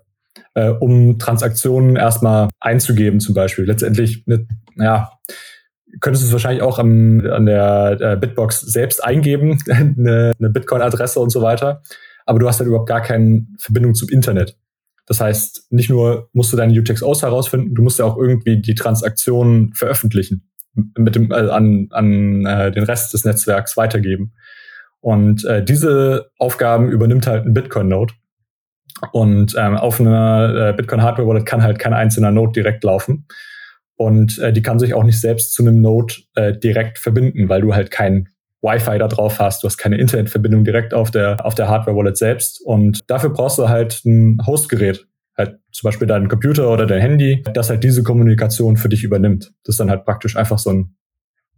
äh, um Transaktionen erstmal einzugeben zum Beispiel. Letztendlich, eine, ja, könntest du es wahrscheinlich auch am, an der äh, Bitbox selbst eingeben, eine, eine Bitcoin-Adresse und so weiter. Aber du hast halt überhaupt gar keine Verbindung zum Internet. Das heißt, nicht nur musst du deine UTXOs herausfinden, du musst ja auch irgendwie die Transaktionen veröffentlichen mit dem, äh, an, an äh, den Rest des Netzwerks weitergeben. Und äh, diese Aufgaben übernimmt halt ein Bitcoin-Node. Und ähm, auf einer äh, Bitcoin-Hardware-Wallet kann halt kein einzelner Node direkt laufen. Und äh, die kann sich auch nicht selbst zu einem Node äh, direkt verbinden, weil du halt kein Wi-Fi da drauf hast, du hast keine Internetverbindung direkt auf der, auf der Hardware-Wallet selbst. Und dafür brauchst du halt ein Hostgerät, halt zum Beispiel dein Computer oder dein Handy, das halt diese Kommunikation für dich übernimmt. Das ist dann halt praktisch einfach so ein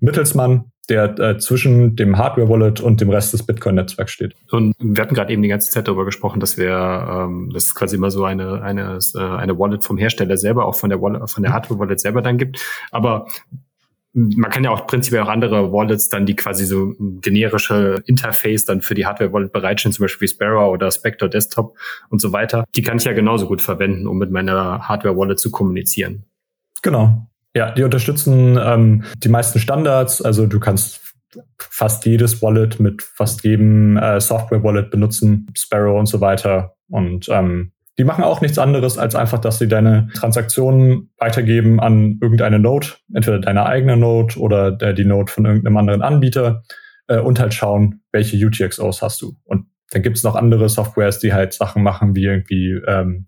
Mittelsmann, der äh, zwischen dem Hardware-Wallet und dem Rest des Bitcoin-Netzwerks steht. Und wir hatten gerade eben die ganze Zeit darüber gesprochen, dass wir ähm, dass es quasi immer so eine eine äh, eine Wallet vom Hersteller selber auch von der Wallet, von der Hardware-Wallet selber dann gibt. Aber man kann ja auch prinzipiell auch andere Wallets dann, die quasi so generische Interface dann für die Hardware-Wallet bereitstellen, zum Beispiel Sparrow oder Spectre Desktop und so weiter. Die kann ich ja genauso gut verwenden, um mit meiner Hardware-Wallet zu kommunizieren. Genau. Ja, die unterstützen ähm, die meisten Standards. Also du kannst fast jedes Wallet mit fast jedem äh, Software-Wallet benutzen, Sparrow und so weiter. Und ähm, die machen auch nichts anderes, als einfach, dass sie deine Transaktionen weitergeben an irgendeine Node, entweder deine eigene Node oder der, die Node von irgendeinem anderen Anbieter äh, und halt schauen, welche UTXOs hast du. Und dann gibt es noch andere Softwares, die halt Sachen machen, wie irgendwie ähm,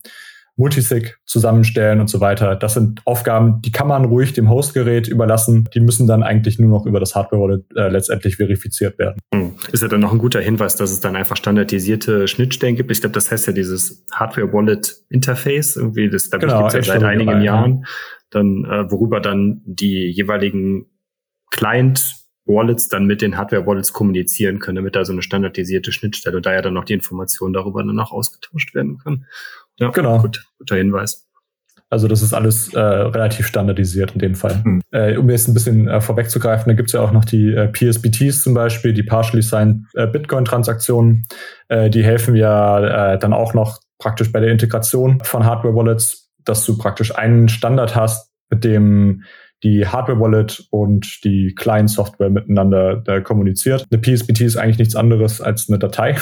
Multisig zusammenstellen und so weiter. Das sind Aufgaben, die kann man ruhig dem Hostgerät überlassen. Die müssen dann eigentlich nur noch über das Hardware-Wallet äh, letztendlich verifiziert werden. Hm. Ist ja dann noch ein guter Hinweis, dass es dann einfach standardisierte Schnittstellen gibt. Ich glaube, das heißt ja dieses Hardware-Wallet-Interface, irgendwie, das da genau, gibt es ja seit einigen Jahren, dann, äh, worüber dann die jeweiligen Client Wallets dann mit den Hardware-Wallets kommunizieren können, damit da so eine standardisierte Schnittstelle und da ja dann noch die Informationen darüber dann auch ausgetauscht werden können. Ja, genau. Gut, guter Hinweis. Also das ist alles äh, relativ standardisiert in dem Fall. Hm. Äh, um jetzt ein bisschen äh, vorwegzugreifen, da gibt es ja auch noch die äh, PSBTs zum Beispiel, die Partially Signed äh, Bitcoin-Transaktionen. Äh, die helfen ja äh, dann auch noch praktisch bei der Integration von Hardware-Wallets, dass du praktisch einen Standard hast, mit dem die Hardware-Wallet und die Client-Software miteinander äh, kommuniziert. Eine PSBT ist eigentlich nichts anderes als eine Datei,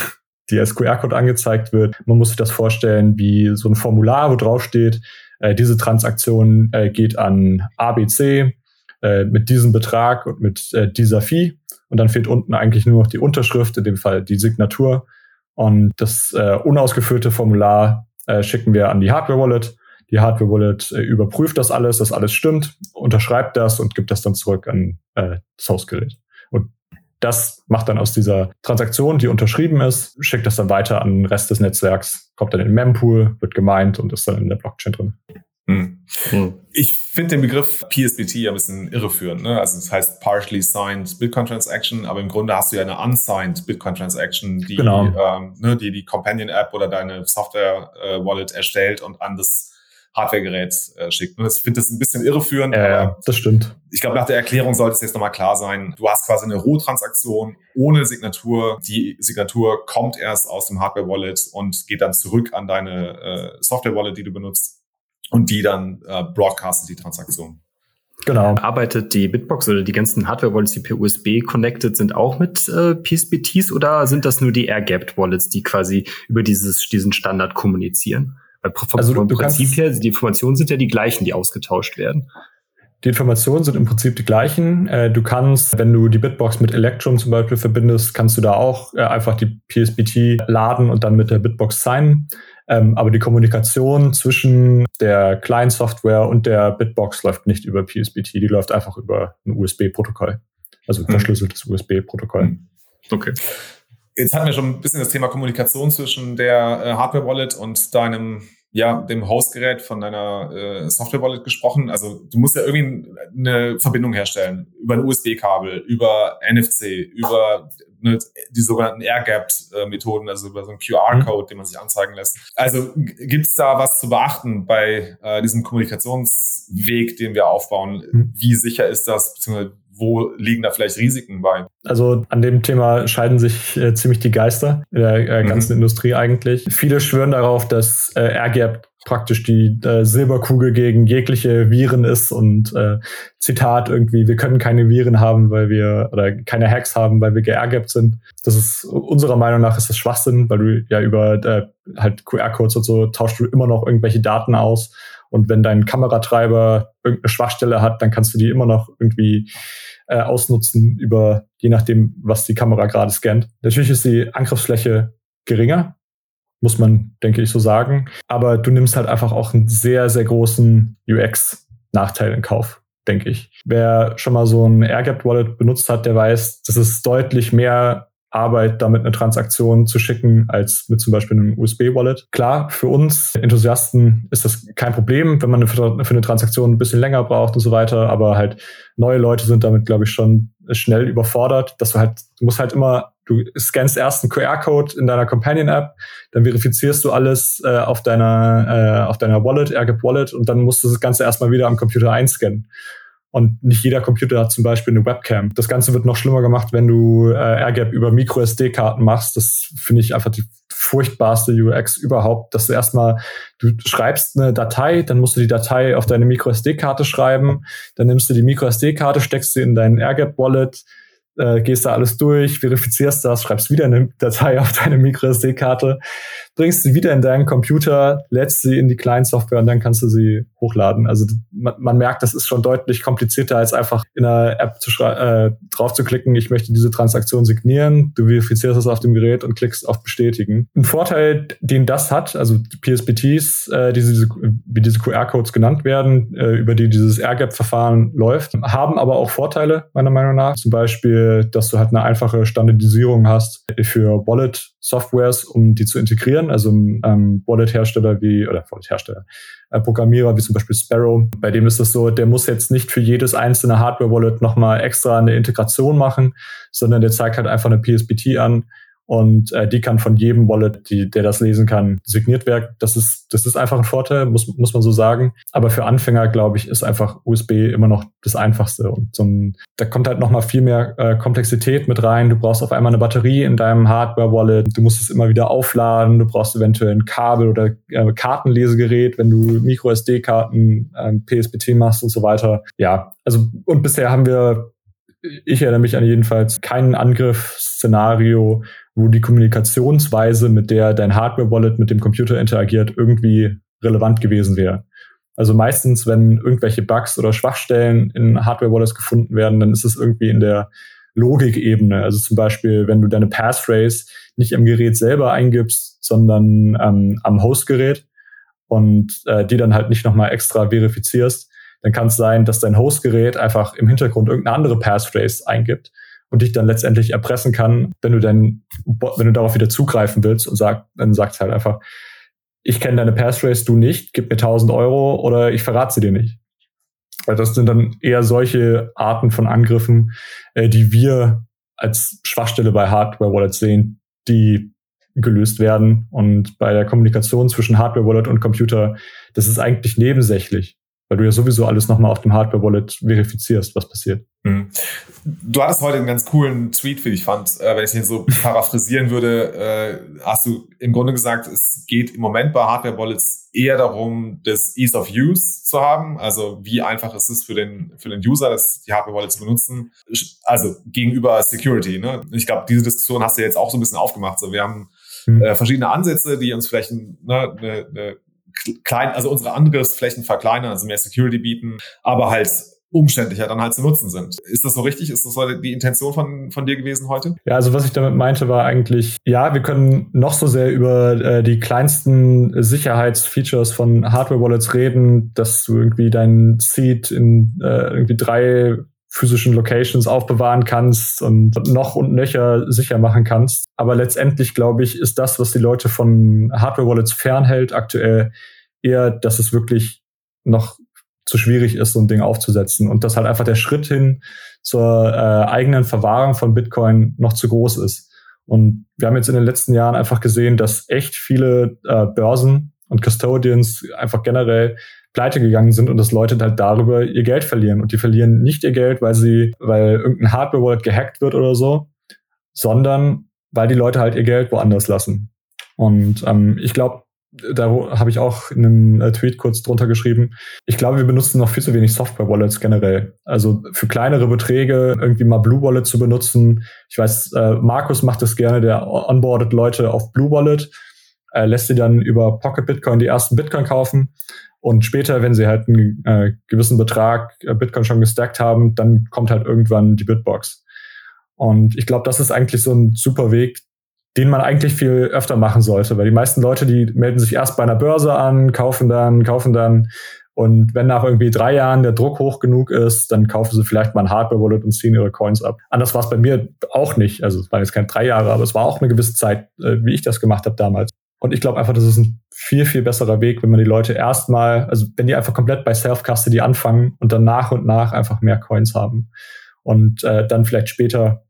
die als QR-Code angezeigt wird. Man muss sich das vorstellen wie so ein Formular, wo drauf steht, äh, diese Transaktion äh, geht an ABC äh, mit diesem Betrag und mit äh, dieser Fee. Und dann fehlt unten eigentlich nur noch die Unterschrift, in dem Fall die Signatur. Und das äh, unausgefüllte Formular äh, schicken wir an die Hardware-Wallet. Die Hardware-Wallet äh, überprüft das alles, dass alles stimmt, unterschreibt das und gibt das dann zurück an äh, das Hausgerät. Das macht dann aus dieser Transaktion, die unterschrieben ist, schickt das dann weiter an den Rest des Netzwerks, kommt dann in den Mempool, wird gemeint und ist dann in der Blockchain drin. Hm. Hm. Ich finde den Begriff PSBT ja ein bisschen irreführend. Ne? Also das heißt partially signed Bitcoin Transaction, aber im Grunde hast du ja eine unsigned Bitcoin Transaction, die genau. ähm, ne, die, die Companion App oder deine Software äh, Wallet erstellt und an das Hardwaregerät äh, schickt. Und ich finde das ein bisschen irreführend. Ja, das stimmt. Ich glaube, nach der Erklärung sollte es jetzt nochmal klar sein. Du hast quasi eine Rohtransaktion ohne Signatur. Die Signatur kommt erst aus dem Hardware-Wallet und geht dann zurück an deine äh, Software-Wallet, die du benutzt. Und die dann äh, broadcastet die Transaktion. Genau. Arbeitet die Bitbox oder die ganzen Hardware-Wallets, die per USB connected sind, auch mit äh, PSBTs oder sind das nur die Air-Gapped-Wallets, die quasi über dieses, diesen Standard kommunizieren? Weil vom, also vom Prinzip her, die Informationen sind ja die gleichen, die ausgetauscht werden. Die Informationen sind im Prinzip die gleichen. Äh, du kannst, wenn du die Bitbox mit Electrum zum Beispiel verbindest, kannst du da auch äh, einfach die PSBT laden und dann mit der Bitbox signen. Ähm, aber die Kommunikation zwischen der Client-Software und der Bitbox läuft nicht über PSBT, die läuft einfach über ein USB-Protokoll. Also ein hm. verschlüsseltes USB-Protokoll. Okay. Jetzt hatten wir schon ein bisschen das Thema Kommunikation zwischen der äh, Hardware-Wallet und deinem, ja, dem Hostgerät von deiner äh, Software-Wallet gesprochen. Also du musst ja irgendwie eine Verbindung herstellen über ein USB-Kabel, über NFC, über ne, die sogenannten Air-Gapped-Methoden, also über so einen QR-Code, den man sich anzeigen lässt. Also gibt's da was zu beachten bei äh, diesem Kommunikationsweg, den wir aufbauen? Mhm. Wie sicher ist das, beziehungsweise wo liegen da vielleicht Risiken bei? Also an dem Thema scheiden sich äh, ziemlich die Geister in der äh, ganzen mhm. Industrie eigentlich. Viele schwören darauf, dass äh, AirGap praktisch die äh, Silberkugel gegen jegliche Viren ist und äh, Zitat irgendwie, wir können keine Viren haben, weil wir oder keine Hacks haben, weil wir geairgapped sind. Das ist unserer Meinung nach ist das Schwachsinn, weil du ja über äh, halt QR-Codes und so tauschst du immer noch irgendwelche Daten aus und wenn dein Kameratreiber irgendeine Schwachstelle hat, dann kannst du die immer noch irgendwie äh, ausnutzen über, je nachdem, was die Kamera gerade scannt. Natürlich ist die Angriffsfläche geringer, muss man, denke ich, so sagen. Aber du nimmst halt einfach auch einen sehr, sehr großen UX-Nachteil in Kauf, denke ich. Wer schon mal so ein AirGap Wallet benutzt hat, der weiß, das ist deutlich mehr Arbeit, damit eine Transaktion zu schicken, als mit zum Beispiel einem USB-Wallet. Klar, für uns Enthusiasten ist das kein Problem, wenn man für eine Transaktion ein bisschen länger braucht und so weiter, aber halt neue Leute sind damit, glaube ich, schon schnell überfordert, dass du halt, du musst halt immer, du scannst erst einen QR-Code in deiner Companion-App, dann verifizierst du alles äh, auf deiner, äh, auf deiner Wallet, AirGap Wallet, und dann musst du das Ganze erstmal wieder am Computer einscannen. Und nicht jeder Computer hat zum Beispiel eine Webcam. Das Ganze wird noch schlimmer gemacht, wenn du äh, AirGap über MicroSD-Karten machst. Das finde ich einfach die furchtbarste UX überhaupt, dass du erstmal, du schreibst eine Datei, dann musst du die Datei auf deine MicroSD-Karte schreiben, dann nimmst du die MicroSD-Karte, steckst sie in deinen AirGap-Wallet, äh, gehst da alles durch, verifizierst das, schreibst wieder eine Datei auf deine MicroSD-Karte, bringst sie wieder in deinen Computer, lädst sie in die Client-Software und dann kannst du sie hochladen. Also man, man merkt, das ist schon deutlich komplizierter, als einfach in einer App zu äh, drauf zu klicken, ich möchte diese Transaktion signieren, du verifizierst es auf dem Gerät und klickst auf Bestätigen. Ein Vorteil, den das hat, also PSBTs, äh, diese, wie diese QR-Codes genannt werden, äh, über die dieses AirGap-Verfahren läuft, haben aber auch Vorteile, meiner Meinung nach. Zum Beispiel, dass du halt eine einfache Standardisierung hast für Wallet-Softwares, um die zu integrieren. Also ähm, Wallet-Hersteller wie, oder Wallet-Hersteller, äh, Programmierer wie zum Beispiel Sparrow, bei dem ist es so, der muss jetzt nicht für jedes einzelne Hardware-Wallet nochmal extra eine Integration machen, sondern der zeigt halt einfach eine PSBT an und äh, die kann von jedem Wallet, die, der das lesen kann, signiert werden. Das ist, das ist einfach ein Vorteil, muss, muss man so sagen. Aber für Anfänger, glaube ich, ist einfach USB immer noch das Einfachste. Und so ein, da kommt halt noch mal viel mehr äh, Komplexität mit rein. Du brauchst auf einmal eine Batterie in deinem Hardware-Wallet. Du musst es immer wieder aufladen. Du brauchst eventuell ein Kabel oder äh, Kartenlesegerät, wenn du Micro-SD-Karten, äh, PSBT machst und so weiter. Ja, also und bisher haben wir ich erinnere mich an jedenfalls kein Angriffsszenario, wo die Kommunikationsweise, mit der dein Hardware-Wallet mit dem Computer interagiert, irgendwie relevant gewesen wäre. Also meistens, wenn irgendwelche Bugs oder Schwachstellen in Hardware-Wallets gefunden werden, dann ist es irgendwie in der Logikebene. Also zum Beispiel, wenn du deine Passphrase nicht im Gerät selber eingibst, sondern ähm, am Hostgerät und äh, die dann halt nicht nochmal extra verifizierst, dann kann es sein, dass dein Hostgerät einfach im Hintergrund irgendeine andere Passphrase eingibt und dich dann letztendlich erpressen kann, wenn du dann, wenn du darauf wieder zugreifen willst und sagt, dann sagst halt einfach, ich kenne deine Passphrase, du nicht, gib mir 1000 Euro oder ich verrate sie dir nicht. Das sind dann eher solche Arten von Angriffen, äh, die wir als Schwachstelle bei Hardware-Wallets sehen, die gelöst werden. Und bei der Kommunikation zwischen Hardware-Wallet und Computer, das ist eigentlich nebensächlich weil du ja sowieso alles nochmal auf dem Hardware-Wallet verifizierst, was passiert. Mhm. Du hattest heute einen ganz coolen Tweet, wie ich fand. Äh, wenn ich den so paraphrasieren würde, äh, hast du im Grunde gesagt, es geht im Moment bei Hardware-Wallets eher darum, das Ease of Use zu haben. Also wie einfach ist es für den, für den User, das, die Hardware-Wallet zu benutzen. Also gegenüber Security. Ne? Ich glaube, diese Diskussion hast du jetzt auch so ein bisschen aufgemacht. So, wir haben mhm. äh, verschiedene Ansätze, die uns vielleicht ne, eine, eine klein, also unsere Angriffsflächen verkleinern, also mehr Security bieten, aber halt umständlicher dann halt zu nutzen sind. Ist das so richtig? Ist das so die Intention von, von dir gewesen heute? Ja, also was ich damit meinte, war eigentlich, ja, wir können noch so sehr über äh, die kleinsten Sicherheitsfeatures von Hardware-Wallets reden, dass du irgendwie deinen Seed in äh, irgendwie drei physischen Locations aufbewahren kannst und noch und nöcher sicher machen kannst. Aber letztendlich, glaube ich, ist das, was die Leute von Hardware-Wallets fernhält, aktuell eher, dass es wirklich noch zu schwierig ist, so ein Ding aufzusetzen und dass halt einfach der Schritt hin zur äh, eigenen Verwahrung von Bitcoin noch zu groß ist. Und wir haben jetzt in den letzten Jahren einfach gesehen, dass echt viele äh, Börsen und Custodians einfach generell pleite gegangen sind und dass Leute halt darüber ihr Geld verlieren. Und die verlieren nicht ihr Geld, weil sie, weil irgendein Hardware-Wallet gehackt wird oder so, sondern weil die Leute halt ihr Geld woanders lassen. Und ähm, ich glaube, da habe ich auch in einem äh, Tweet kurz drunter geschrieben. Ich glaube, wir benutzen noch viel zu wenig Software-Wallets generell. Also für kleinere Beträge irgendwie mal Blue Wallet zu benutzen. Ich weiß, äh, Markus macht das gerne, der onboardet Leute auf Blue Wallet, äh, lässt sie dann über Pocket Bitcoin die ersten Bitcoin kaufen. Und später, wenn sie halt einen äh, gewissen Betrag äh, Bitcoin schon gestackt haben, dann kommt halt irgendwann die Bitbox. Und ich glaube, das ist eigentlich so ein super Weg, den man eigentlich viel öfter machen sollte, weil die meisten Leute, die melden sich erst bei einer Börse an, kaufen dann, kaufen dann und wenn nach irgendwie drei Jahren der Druck hoch genug ist, dann kaufen sie vielleicht mal ein Hardware-Wallet und ziehen ihre Coins ab. Anders war es bei mir auch nicht. Also es waren jetzt keine drei Jahre, aber es war auch eine gewisse Zeit, äh, wie ich das gemacht habe damals. Und ich glaube einfach, das ist ein viel, viel besserer Weg, wenn man die Leute erstmal, also wenn die einfach komplett bei Self-Custody anfangen und dann nach und nach einfach mehr Coins haben. Und äh, dann vielleicht später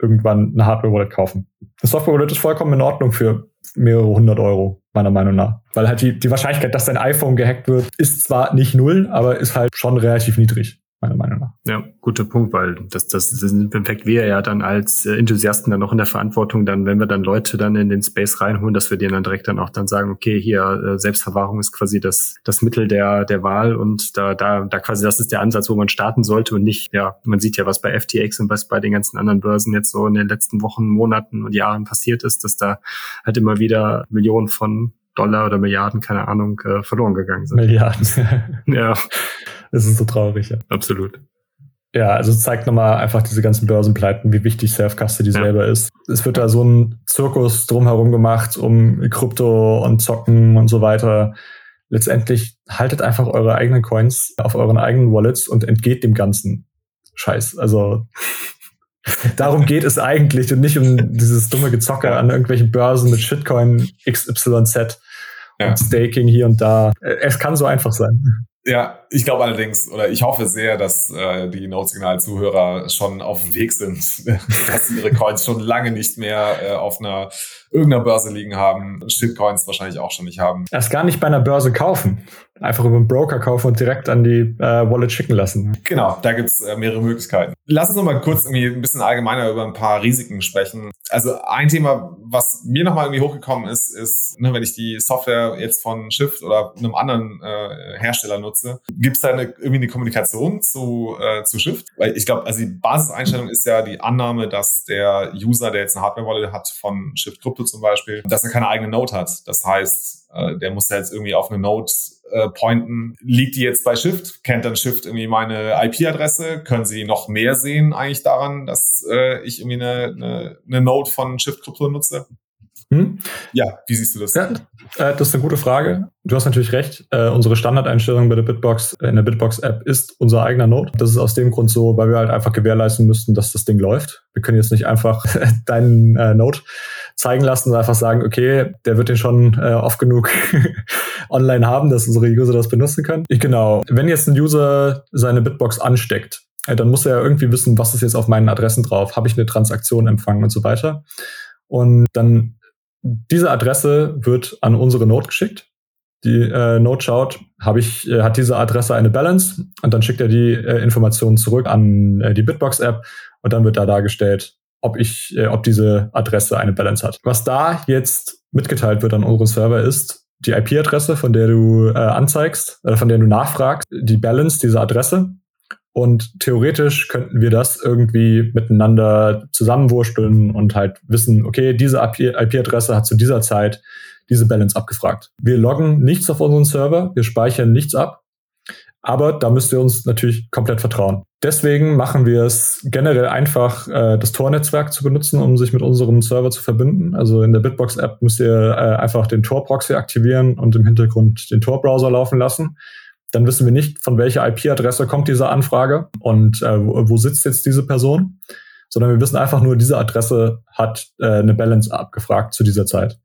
irgendwann eine Hardware-Wallet kaufen. Eine Software-Wallet ist vollkommen in Ordnung für mehrere hundert Euro, meiner Meinung nach. Weil halt die, die Wahrscheinlichkeit, dass dein iPhone gehackt wird, ist zwar nicht null, aber ist halt schon relativ niedrig meiner Meinung nach. Ja, guter Punkt, weil das, das sind im Endeffekt wir ja dann als äh, Enthusiasten dann noch in der Verantwortung, dann, wenn wir dann Leute dann in den Space reinholen, dass wir denen dann direkt dann auch dann sagen, okay, hier äh, Selbstverwahrung ist quasi das, das Mittel der, der Wahl und da, da, da quasi das ist der Ansatz, wo man starten sollte und nicht, ja, man sieht ja, was bei FTX und was bei den ganzen anderen Börsen jetzt so in den letzten Wochen, Monaten und Jahren passiert ist, dass da halt immer wieder Millionen von Dollar oder Milliarden, keine Ahnung, äh, verloren gegangen sind. Milliarden. ja. Es ist so traurig, ja. Absolut. Ja, also es zeigt nochmal einfach diese ganzen Börsenpleiten, wie wichtig Self-Custody ja. selber ist. Es wird da so ein Zirkus drumherum gemacht um Krypto und Zocken und so weiter. Letztendlich haltet einfach eure eigenen Coins auf euren eigenen Wallets und entgeht dem ganzen Scheiß. Also darum geht es eigentlich und nicht um dieses dumme Gezocke an irgendwelchen Börsen mit Shitcoin XYZ ja. und Staking hier und da. Es kann so einfach sein. Ja, ich glaube allerdings, oder ich hoffe sehr, dass äh, die Notsignal-Zuhörer schon auf dem Weg sind, dass sie ihre Coins schon lange nicht mehr äh, auf einer irgendeiner Börse liegen haben, Shitcoins wahrscheinlich auch schon nicht haben. Erst gar nicht bei einer Börse kaufen. Einfach über einen Broker kaufen und direkt an die äh, Wallet schicken lassen. Genau, da gibt's äh, mehrere Möglichkeiten. Lass uns noch mal kurz irgendwie ein bisschen allgemeiner über ein paar Risiken sprechen. Also ein Thema, was mir nochmal irgendwie hochgekommen ist, ist, ne, wenn ich die Software jetzt von Shift oder einem anderen äh, Hersteller nutze, gibt's da eine, irgendwie eine Kommunikation zu, äh, zu Shift? Weil ich glaube, also die Basiseinstellung ist ja die Annahme, dass der User, der jetzt eine Hardware-Wallet hat von Shift Crypto zum Beispiel, dass er keine eigene Node hat. Das heißt, äh, der muss jetzt irgendwie auf eine Node äh, pointen. Liegt die jetzt bei Shift? Kennt dann Shift irgendwie meine IP-Adresse? Können Sie noch mehr sehen eigentlich daran, dass äh, ich irgendwie eine, eine, eine Node von Shift Crypto nutze? Hm? Ja, wie siehst du das? Ja, äh, das ist eine gute Frage. Du hast natürlich recht. Äh, unsere Standardeinstellung bei der Bitbox, äh, in der Bitbox-App ist unser eigener Node. Das ist aus dem Grund so, weil wir halt einfach gewährleisten müssten, dass das Ding läuft. Wir können jetzt nicht einfach deinen äh, Node zeigen lassen und einfach sagen, okay, der wird den schon äh, oft genug online haben, dass unsere User das benutzen können. Ich, genau. Wenn jetzt ein User seine Bitbox ansteckt, dann muss er ja irgendwie wissen, was ist jetzt auf meinen Adressen drauf, habe ich eine Transaktion empfangen und so weiter. Und dann diese Adresse wird an unsere Node geschickt. Die äh, Node schaut, habe ich, äh, hat diese Adresse eine Balance und dann schickt er die äh, Informationen zurück an äh, die Bitbox-App und dann wird da dargestellt, ob ich, äh, ob diese Adresse eine Balance hat. Was da jetzt mitgeteilt wird an unseren Server ist die IP-Adresse, von der du äh, anzeigst, äh, von der du nachfragst, die Balance dieser Adresse. Und theoretisch könnten wir das irgendwie miteinander zusammenwursteln und halt wissen, okay, diese IP-Adresse hat zu dieser Zeit diese Balance abgefragt. Wir loggen nichts auf unseren Server, wir speichern nichts ab, aber da müsst ihr uns natürlich komplett vertrauen. Deswegen machen wir es generell einfach, äh, das Tor-Netzwerk zu benutzen, um sich mit unserem Server zu verbinden. Also in der Bitbox-App müsst ihr äh, einfach den Tor-Proxy aktivieren und im Hintergrund den Tor-Browser laufen lassen. Dann wissen wir nicht, von welcher IP-Adresse kommt diese Anfrage und äh, wo, sitzt jetzt diese Person, sondern wir wissen einfach nur, diese Adresse hat äh, eine Balance abgefragt zu dieser Zeit.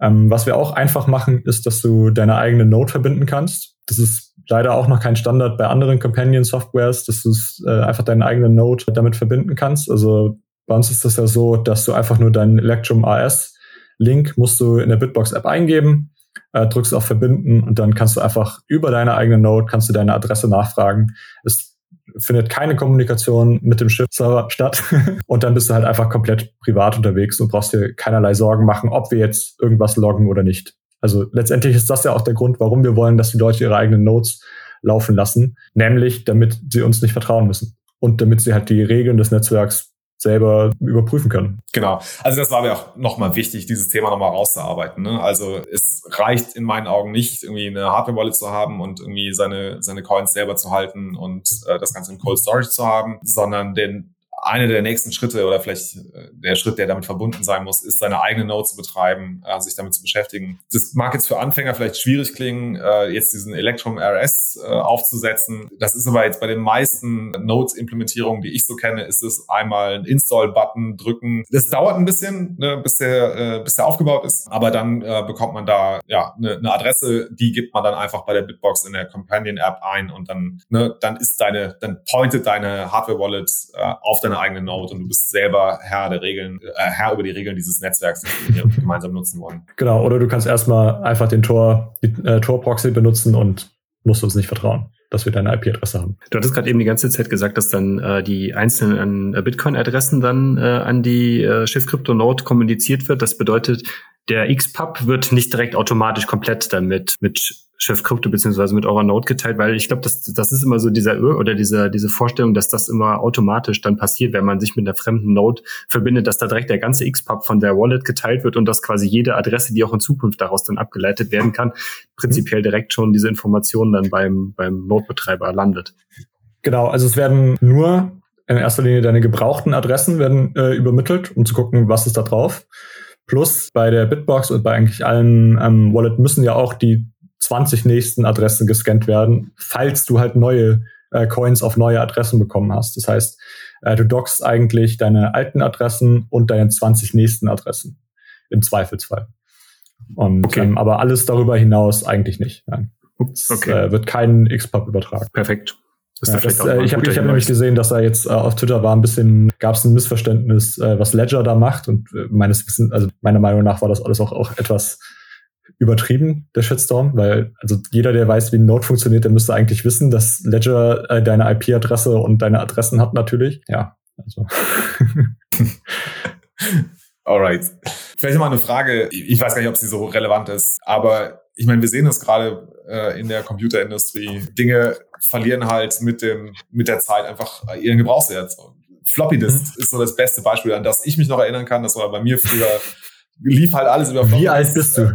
Ähm, was wir auch einfach machen, ist, dass du deine eigene Node verbinden kannst. Das ist leider auch noch kein Standard bei anderen Companion-Softwares, dass du äh, einfach deinen eigenen Node damit verbinden kannst. Also bei uns ist das ja so, dass du einfach nur deinen Electrum AS Link musst du in der Bitbox-App eingeben, äh, drückst auf Verbinden und dann kannst du einfach über deine eigene Node kannst du deine Adresse nachfragen. Es findet keine Kommunikation mit dem Schiff-Server statt. und dann bist du halt einfach komplett privat unterwegs und brauchst dir keinerlei Sorgen machen, ob wir jetzt irgendwas loggen oder nicht. Also letztendlich ist das ja auch der Grund, warum wir wollen, dass die Leute ihre eigenen Nodes laufen lassen, nämlich damit sie uns nicht vertrauen müssen und damit sie halt die Regeln des Netzwerks selber überprüfen können. Genau. Also das war mir auch nochmal wichtig, dieses Thema nochmal rauszuarbeiten. Ne? Also es reicht in meinen Augen nicht, irgendwie eine Hardware-Wallet zu haben und irgendwie seine, seine Coins selber zu halten und äh, das Ganze in Cold Storage zu haben, sondern den eine der nächsten Schritte oder vielleicht äh, der Schritt, der damit verbunden sein muss, ist seine eigene Node zu betreiben, äh, sich damit zu beschäftigen. Das mag jetzt für Anfänger vielleicht schwierig klingen, äh, jetzt diesen Electrum RS äh, aufzusetzen. Das ist aber jetzt bei den meisten Nodes-Implementierungen, die ich so kenne, ist es einmal ein Install-Button drücken. Das dauert ein bisschen, ne, bis, der, äh, bis der aufgebaut ist, aber dann äh, bekommt man da ja eine, eine Adresse, die gibt man dann einfach bei der Bitbox in der Companion-App ein und dann, ne, dann ist deine, dann pointet deine Hardware-Wallet äh, auf deine deine eigene Node und du bist selber Herr der Regeln, äh, Herr über die Regeln dieses Netzwerks, die wir gemeinsam nutzen wollen. Genau, oder du kannst erstmal einfach den Tor, die äh, Tor-Proxy benutzen und musst uns nicht vertrauen, dass wir deine IP-Adresse haben. Du hattest gerade eben die ganze Zeit gesagt, dass dann äh, die einzelnen äh, Bitcoin-Adressen dann äh, an die äh, Schiff Crypto Node kommuniziert wird. Das bedeutet, der XPub wird nicht direkt automatisch komplett damit mit Chef Krypto beziehungsweise mit eurer Node geteilt, weil ich glaube, das, das ist immer so dieser oder diese, diese Vorstellung, dass das immer automatisch dann passiert, wenn man sich mit einer fremden Node verbindet, dass da direkt der ganze XPub von der Wallet geteilt wird und dass quasi jede Adresse, die auch in Zukunft daraus dann abgeleitet werden kann, prinzipiell direkt schon diese Informationen dann beim, beim Node-Betreiber landet. Genau, also es werden nur in erster Linie deine gebrauchten Adressen werden äh, übermittelt, um zu gucken, was ist da drauf. Plus bei der Bitbox und bei eigentlich allen ähm, Wallet müssen ja auch die 20 nächsten Adressen gescannt werden, falls du halt neue äh, Coins auf neue Adressen bekommen hast. Das heißt, äh, du dockst eigentlich deine alten Adressen und deine 20 nächsten Adressen. Im Zweifelsfall. Und okay. ähm, aber alles darüber hinaus eigentlich nicht. Nein. Es okay. äh, wird kein XPub übertragen. Perfekt. Ja, das, äh, ich habe hab nämlich gesehen, dass da jetzt äh, auf Twitter war ein bisschen, gab es ein Missverständnis, äh, was Ledger da macht. Und äh, meines Wissens, also meiner Meinung nach war das alles auch, auch etwas übertrieben, der Shitstorm, weil also jeder, der weiß, wie ein Node funktioniert, der müsste eigentlich wissen, dass Ledger äh, deine IP-Adresse und deine Adressen hat natürlich. Ja, also. Alright. Vielleicht mal eine Frage, ich weiß gar nicht, ob sie so relevant ist, aber ich meine, wir sehen das gerade äh, in der Computerindustrie. Dinge verlieren halt mit dem, mit der Zeit einfach ihren Gebrauchswert. Floppy Disk mhm. ist so das beste Beispiel, an das ich mich noch erinnern kann. Das war bei mir früher lief halt alles über Wie alt bist du?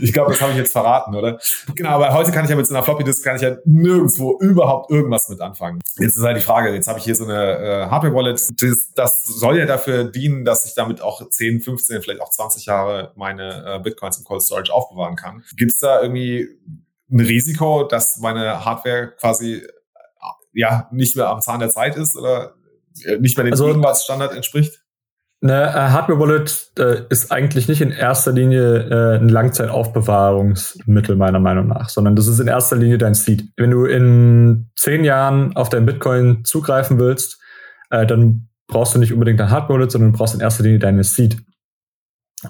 ich glaube, das habe ich jetzt verraten, oder? Genau, aber heute kann ich ja mit so einer Floppy Disk kann ich ja nirgendwo überhaupt irgendwas mit anfangen. Jetzt ist halt die Frage, jetzt habe ich hier so eine äh, Hardware Wallet, das, das soll ja dafür dienen, dass ich damit auch 10, 15, vielleicht auch 20 Jahre meine äh, Bitcoins im Cold Storage aufbewahren kann. Gibt es da irgendwie ein Risiko, dass meine Hardware quasi ja nicht mehr am Zahn der Zeit ist oder nicht mehr dem also, Standard entspricht? Eine äh, Hardware-Wallet äh, ist eigentlich nicht in erster Linie äh, ein Langzeitaufbewahrungsmittel meiner Meinung nach, sondern das ist in erster Linie dein Seed. Wenn du in zehn Jahren auf dein Bitcoin zugreifen willst, äh, dann brauchst du nicht unbedingt eine Hardware-Wallet, sondern du brauchst in erster Linie deine Seed.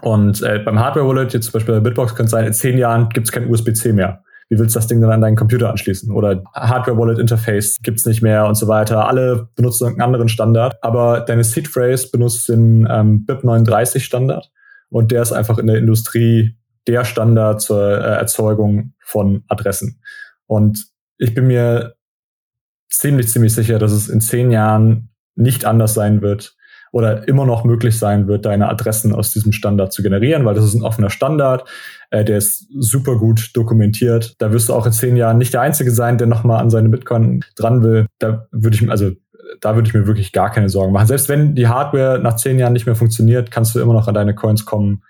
Und äh, beim Hardware-Wallet, jetzt zum Beispiel bei Bitbox, könnte es sein, in zehn Jahren gibt es kein USB-C mehr wie willst du das Ding dann an deinen Computer anschließen? Oder Hardware-Wallet-Interface gibt's nicht mehr und so weiter. Alle benutzen einen anderen Standard, aber deine Seed-Phrase benutzt den ähm, BIP39-Standard und der ist einfach in der Industrie der Standard zur äh, Erzeugung von Adressen. Und ich bin mir ziemlich, ziemlich sicher, dass es in zehn Jahren nicht anders sein wird, oder immer noch möglich sein wird, deine Adressen aus diesem Standard zu generieren, weil das ist ein offener Standard, äh, der ist super gut dokumentiert. Da wirst du auch in zehn Jahren nicht der Einzige sein, der nochmal an seine Bitcoin dran will. Da würde ich, also da würde ich mir wirklich gar keine Sorgen machen. Selbst wenn die Hardware nach zehn Jahren nicht mehr funktioniert, kannst du immer noch an deine Coins kommen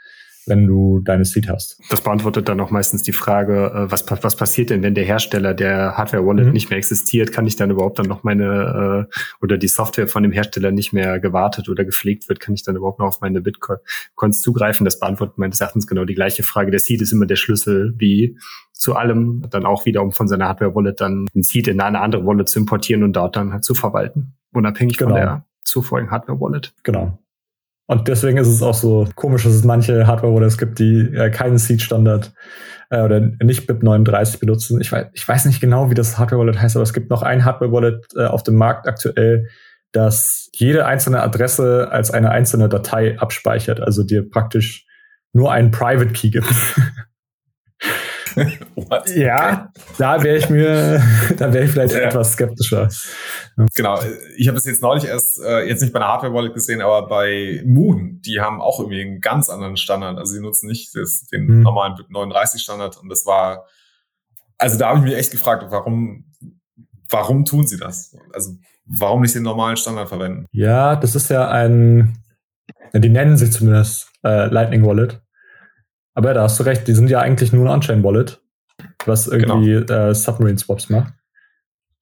wenn du deine Seed hast. Das beantwortet dann auch meistens die Frage, äh, was, was passiert denn, wenn der Hersteller der Hardware-Wallet mhm. nicht mehr existiert? Kann ich dann überhaupt dann noch meine äh, oder die Software von dem Hersteller nicht mehr gewartet oder gepflegt wird, kann ich dann überhaupt noch auf meine Bitcoins zugreifen? Das beantwortet meines Erachtens genau die gleiche Frage. Der Seed ist immer der Schlüssel wie zu allem, dann auch wieder, um von seiner Hardware-Wallet dann den Seed in eine andere Wallet zu importieren und dort dann halt zu verwalten. Unabhängig genau. von der zuvorigen Hardware-Wallet. Genau. Und deswegen ist es auch so komisch, dass es manche Hardware-Wallets gibt, die äh, keinen Seed-Standard äh, oder nicht BIP39 benutzen. Ich weiß, ich weiß nicht genau, wie das Hardware-Wallet heißt, aber es gibt noch ein Hardware-Wallet äh, auf dem Markt aktuell, das jede einzelne Adresse als eine einzelne Datei abspeichert, also dir praktisch nur einen Private Key gibt. ja, da wäre ich mir, da wäre ich vielleicht ja. etwas skeptischer. Genau, ich habe es jetzt neulich erst, äh, jetzt nicht bei einer Hardware-Wallet gesehen, aber bei Moon, die haben auch irgendwie einen ganz anderen Standard. Also die nutzen nicht das, den hm. normalen 39-Standard und das war, also da habe ich mich echt gefragt, warum, warum tun sie das? Also warum nicht den normalen Standard verwenden? Ja, das ist ja ein, die nennen sich zumindest äh, Lightning Wallet. Aber da hast du recht, die sind ja eigentlich nur ein On-Chain-Wallet, was irgendwie genau. äh, Submarine-Swaps macht.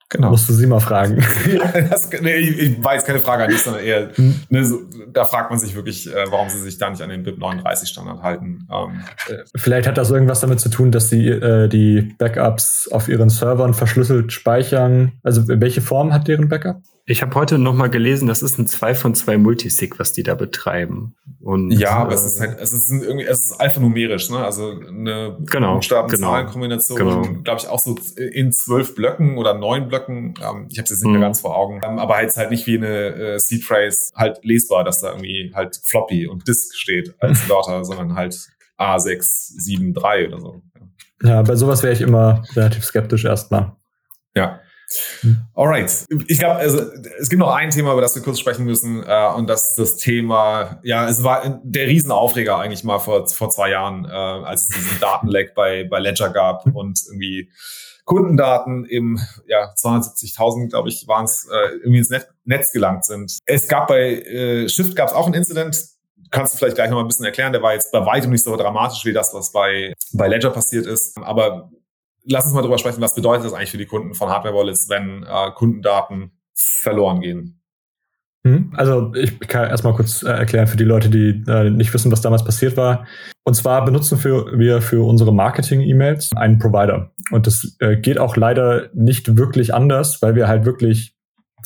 Genau. Musst du sie mal fragen. das, nee, ich, ich weiß keine Frage an dich, sondern eher, hm. ne, so, da fragt man sich wirklich, äh, warum sie sich da nicht an den BIP 39 Standard halten. Ähm, äh, Vielleicht hat das irgendwas damit zu tun, dass sie äh, die Backups auf ihren Servern verschlüsselt speichern. Also welche Form hat deren Backup? Ich habe heute noch mal gelesen, das ist ein 2 von 2 Multisig, was die da betreiben. Und, ja, aber äh, es ist halt, es ist irgendwie, es ist alphanumerisch, ne? Also eine genau, Buchstaben-Zahlen-Kombination, genau. glaube ich, auch so in zwölf Blöcken oder neun Blöcken. Ähm, ich habe es jetzt nicht mhm. mehr ganz vor Augen. Ähm, aber halt halt nicht wie eine äh, Seed-Phrase halt lesbar, dass da irgendwie halt Floppy und Disk steht als Wörter, sondern halt A673 oder so. Ja, ja bei sowas wäre ich immer relativ skeptisch erstmal. Ja. Alright. Ich glaube, also, es gibt noch ein Thema, über das wir kurz sprechen müssen, äh, und das ist das Thema, ja, es war der Riesenaufreger eigentlich mal vor, vor zwei Jahren, äh, als es diesen Datenleck bei, bei Ledger gab und irgendwie Kundendaten im ja, 270.000, glaube ich, waren es, äh, irgendwie ins Net Netz gelangt sind. Es gab bei äh, Shift gab es auch einen Incident, kannst du vielleicht gleich noch mal ein bisschen erklären. Der war jetzt bei weitem nicht so dramatisch wie das, was bei, bei Ledger passiert ist. Aber lass uns mal darüber sprechen, was bedeutet das eigentlich für die Kunden von Hardware Wallets, wenn äh, Kundendaten verloren gehen? Hm? Also ich kann erstmal kurz äh, erklären für die Leute, die äh, nicht wissen, was damals passiert war. Und zwar benutzen wir für unsere Marketing-E-Mails einen Provider. Und das äh, geht auch leider nicht wirklich anders, weil wir halt wirklich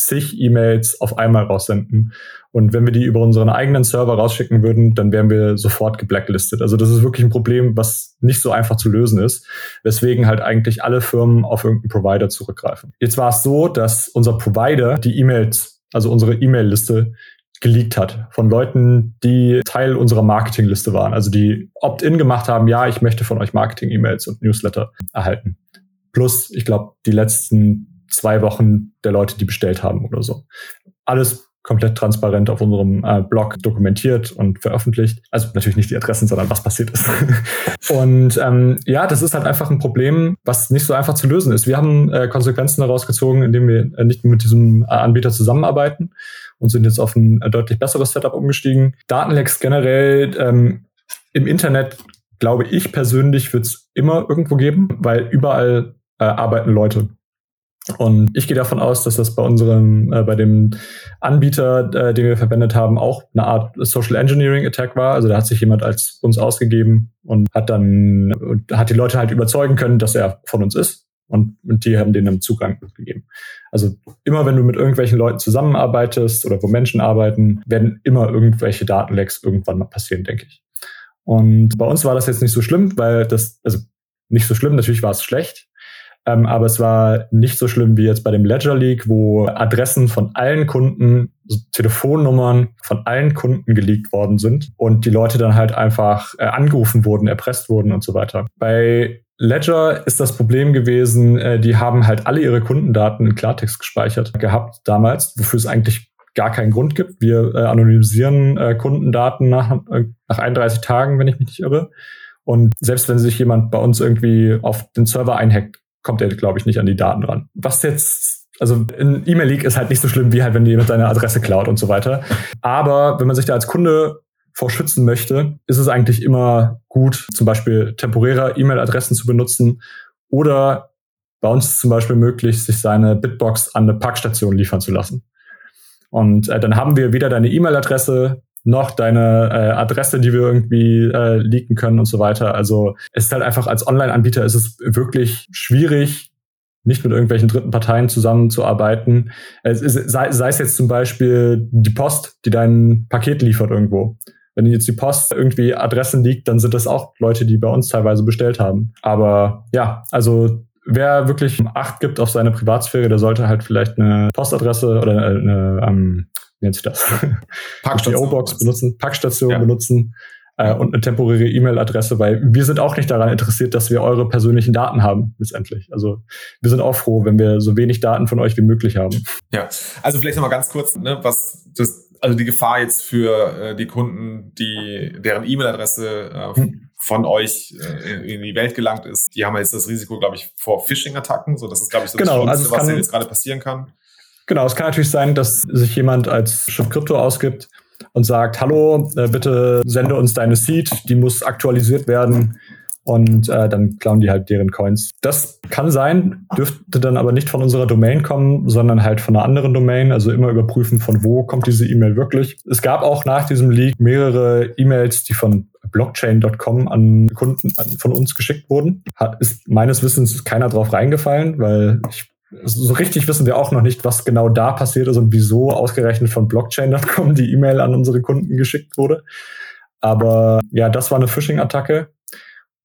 zig E-Mails auf einmal raussenden. Und wenn wir die über unseren eigenen Server rausschicken würden, dann wären wir sofort geblacklistet. Also das ist wirklich ein Problem, was nicht so einfach zu lösen ist, weswegen halt eigentlich alle Firmen auf irgendeinen Provider zurückgreifen. Jetzt war es so, dass unser Provider die E-Mails, also unsere E-Mail-Liste geleakt hat von Leuten, die Teil unserer Marketingliste waren, also die Opt-in gemacht haben, ja, ich möchte von euch Marketing-E-Mails und Newsletter erhalten. Plus, ich glaube, die letzten zwei Wochen der Leute, die bestellt haben oder so. Alles komplett transparent auf unserem äh, Blog dokumentiert und veröffentlicht. Also natürlich nicht die Adressen, sondern was passiert ist. und ähm, ja, das ist halt einfach ein Problem, was nicht so einfach zu lösen ist. Wir haben äh, Konsequenzen daraus gezogen, indem wir äh, nicht mit diesem äh, Anbieter zusammenarbeiten und sind jetzt auf ein äh, deutlich besseres Setup umgestiegen. Datenlecks generell ähm, im Internet, glaube ich persönlich, wird es immer irgendwo geben, weil überall äh, arbeiten Leute. Und ich gehe davon aus, dass das bei unserem, äh, bei dem Anbieter, äh, den wir verwendet haben, auch eine Art Social Engineering Attack war. Also da hat sich jemand als uns ausgegeben und hat dann und hat die Leute halt überzeugen können, dass er von uns ist. Und, und die haben denen dann Zugang gegeben. Also immer wenn du mit irgendwelchen Leuten zusammenarbeitest oder wo Menschen arbeiten, werden immer irgendwelche Datenlecks irgendwann mal passieren, denke ich. Und bei uns war das jetzt nicht so schlimm, weil das, also nicht so schlimm, natürlich war es schlecht, ähm, aber es war nicht so schlimm wie jetzt bei dem Ledger Leak, wo Adressen von allen Kunden, Telefonnummern von allen Kunden geleakt worden sind und die Leute dann halt einfach äh, angerufen wurden, erpresst wurden und so weiter. Bei Ledger ist das Problem gewesen, äh, die haben halt alle ihre Kundendaten in Klartext gespeichert gehabt damals, wofür es eigentlich gar keinen Grund gibt. Wir äh, anonymisieren äh, Kundendaten nach, äh, nach 31 Tagen, wenn ich mich nicht irre. Und selbst wenn sich jemand bei uns irgendwie auf den Server einhackt, kommt er, glaube ich, nicht an die Daten ran. Was jetzt, also ein E-Mail-Leak ist halt nicht so schlimm, wie halt, wenn jemand deine Adresse klaut und so weiter. Aber wenn man sich da als Kunde vor schützen möchte, ist es eigentlich immer gut, zum Beispiel temporäre E-Mail-Adressen zu benutzen oder bei uns zum Beispiel möglich, sich seine Bitbox an eine Packstation liefern zu lassen. Und äh, dann haben wir weder deine E-Mail-Adresse noch deine äh, Adresse, die wir irgendwie äh, leaken können und so weiter. Also es ist halt einfach als Online-Anbieter ist es wirklich schwierig, nicht mit irgendwelchen dritten Parteien zusammenzuarbeiten. Es ist, sei, sei es jetzt zum Beispiel die Post, die dein Paket liefert irgendwo. Wenn jetzt die Post irgendwie Adressen liegt, dann sind das auch Leute, die bei uns teilweise bestellt haben. Aber ja, also wer wirklich Acht gibt auf seine Privatsphäre, der sollte halt vielleicht eine Postadresse oder eine, eine ähm, nennt sich das? Packstation. box benutzen, Packstation ja. benutzen äh, und eine temporäre E-Mail-Adresse, weil wir sind auch nicht daran interessiert, dass wir eure persönlichen Daten haben, letztendlich. Also wir sind auch froh, wenn wir so wenig Daten von euch wie möglich haben. Ja, also vielleicht nochmal ganz kurz, ne, was das, also die Gefahr jetzt für äh, die Kunden, die deren E-Mail-Adresse äh, hm von euch äh, in die Welt gelangt ist, die haben jetzt das Risiko, glaube ich, vor Phishing-Attacken. So, das ist, glaube ich, so das genau, also Schlimmste, also was jetzt gerade passieren kann. Genau, es kann natürlich sein, dass sich jemand als Schiff Krypto ausgibt und sagt, hallo, äh, bitte sende uns deine Seed, die muss aktualisiert werden und äh, dann klauen die halt deren Coins. Das kann sein, dürfte dann aber nicht von unserer Domain kommen, sondern halt von einer anderen Domain, also immer überprüfen, von wo kommt diese E-Mail wirklich. Es gab auch nach diesem Leak mehrere E-Mails, die von blockchain.com an Kunden von uns geschickt wurden. Hat, ist meines Wissens keiner drauf reingefallen, weil ich so richtig wissen wir auch noch nicht, was genau da passiert ist und wieso ausgerechnet von Blockchain.com die E-Mail an unsere Kunden geschickt wurde. Aber ja, das war eine Phishing-Attacke.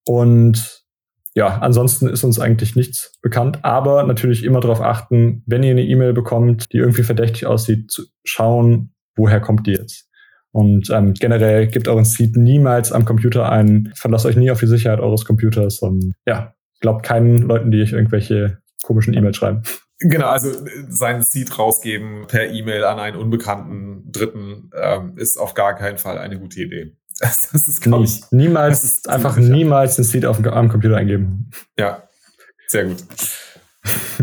Und ja, ansonsten ist uns eigentlich nichts bekannt. Aber natürlich immer darauf achten, wenn ihr eine E-Mail bekommt, die irgendwie verdächtig aussieht, zu schauen, woher kommt die jetzt. Und ähm, generell gebt euren Seed niemals am Computer ein. Verlasst euch nie auf die Sicherheit eures Computers und ja, glaubt keinen Leuten, die euch irgendwelche komischen E-Mails schreiben. Genau, also seinen Seed rausgeben per E-Mail an einen unbekannten Dritten ähm, ist auf gar keinen Fall eine gute Idee. Das, das ist, glaube ich. Niemals, einfach niemals den Seed auf dem, am Computer eingeben. Ja, sehr gut.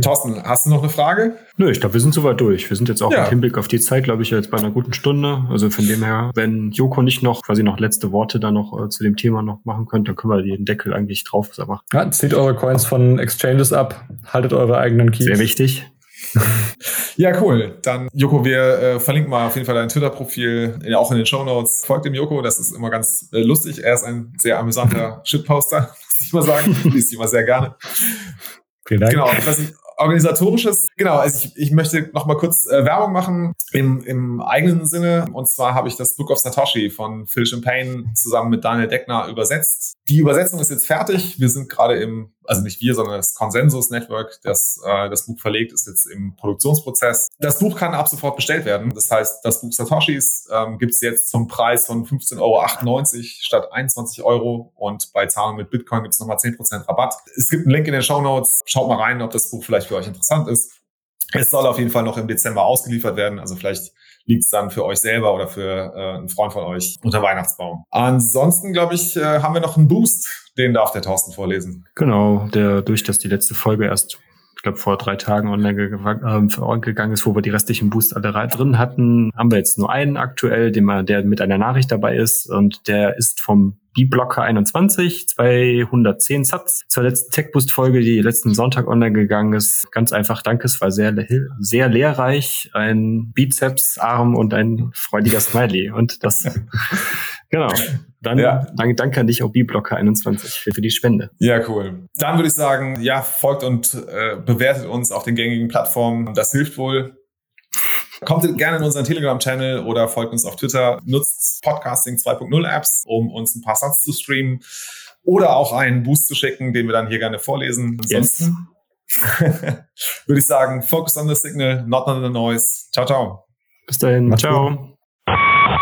Thorsten, hast du noch eine Frage? Nö, ich glaube, wir sind soweit durch. Wir sind jetzt auch ja. im Hinblick auf die Zeit, glaube ich, jetzt bei einer guten Stunde. Also von dem her, wenn Joko nicht noch quasi noch letzte Worte da noch äh, zu dem Thema noch machen könnte, dann können wir den Deckel eigentlich drauf machen. Ja, zieht eure Coins von Exchanges ab, haltet eure eigenen Keys. Sehr wichtig. ja, cool. Dann, Joko, wir äh, verlinken mal auf jeden Fall dein Twitter-Profil, auch in den Show Notes. Folgt dem Joko, das ist immer ganz äh, lustig. Er ist ein sehr amüsanter Shitposter, muss ich mal sagen. Liest ich immer sehr gerne. Vielen Dank. Genau, was ich, organisatorisches, genau, also ich, ich möchte noch kurz äh, Werbung machen im, im eigenen Sinne. Und zwar habe ich das Book of Satoshi von Phil Champagne zusammen mit Daniel Deckner übersetzt. Die Übersetzung ist jetzt fertig. Wir sind gerade im also nicht wir, sondern das Consensus Network, das äh, das Buch verlegt, ist jetzt im Produktionsprozess. Das Buch kann ab sofort bestellt werden. Das heißt, das Buch Satoshis ähm, gibt es jetzt zum Preis von 15,98 Euro statt 21 Euro und bei Zahlung mit Bitcoin gibt es nochmal 10% Rabatt. Es gibt einen Link in den Show Notes. Schaut mal rein, ob das Buch vielleicht für euch interessant ist. Es soll auf jeden Fall noch im Dezember ausgeliefert werden, also vielleicht liegt es dann für euch selber oder für äh, einen Freund von euch unter Weihnachtsbaum. Ansonsten, glaube ich, äh, haben wir noch einen Boost, den darf der Thorsten vorlesen. Genau, der durch dass die letzte Folge erst glaube, vor drei Tagen online äh, gegangen ist, wo wir die restlichen Boost alle drin hatten, haben wir jetzt nur einen aktuell, den man, der mit einer Nachricht dabei ist und der ist vom B-Blocker 21, 210 Satz zur letzten Tech-Boost-Folge, die letzten Sonntag online gegangen ist. Ganz einfach, danke, es war sehr, sehr lehrreich. Ein Bizeps-Arm und ein freudiger Smiley. Und das, genau. Dann ja. danke, danke an dich, OB-Blocker 21, für, für, die Spende. Ja, cool. Dann würde ich sagen, ja, folgt und äh, bewertet uns auf den gängigen Plattformen. Das hilft wohl. Kommt gerne in unseren Telegram-Channel oder folgt uns auf Twitter. Nutzt Podcasting 2.0 Apps, um uns ein paar Satz zu streamen oder auch einen Boost zu schicken, den wir dann hier gerne vorlesen. Ansonsten yes. würde ich sagen, focus on the signal, not on the noise. Ciao, ciao. Bis dahin. Ciao. Gut.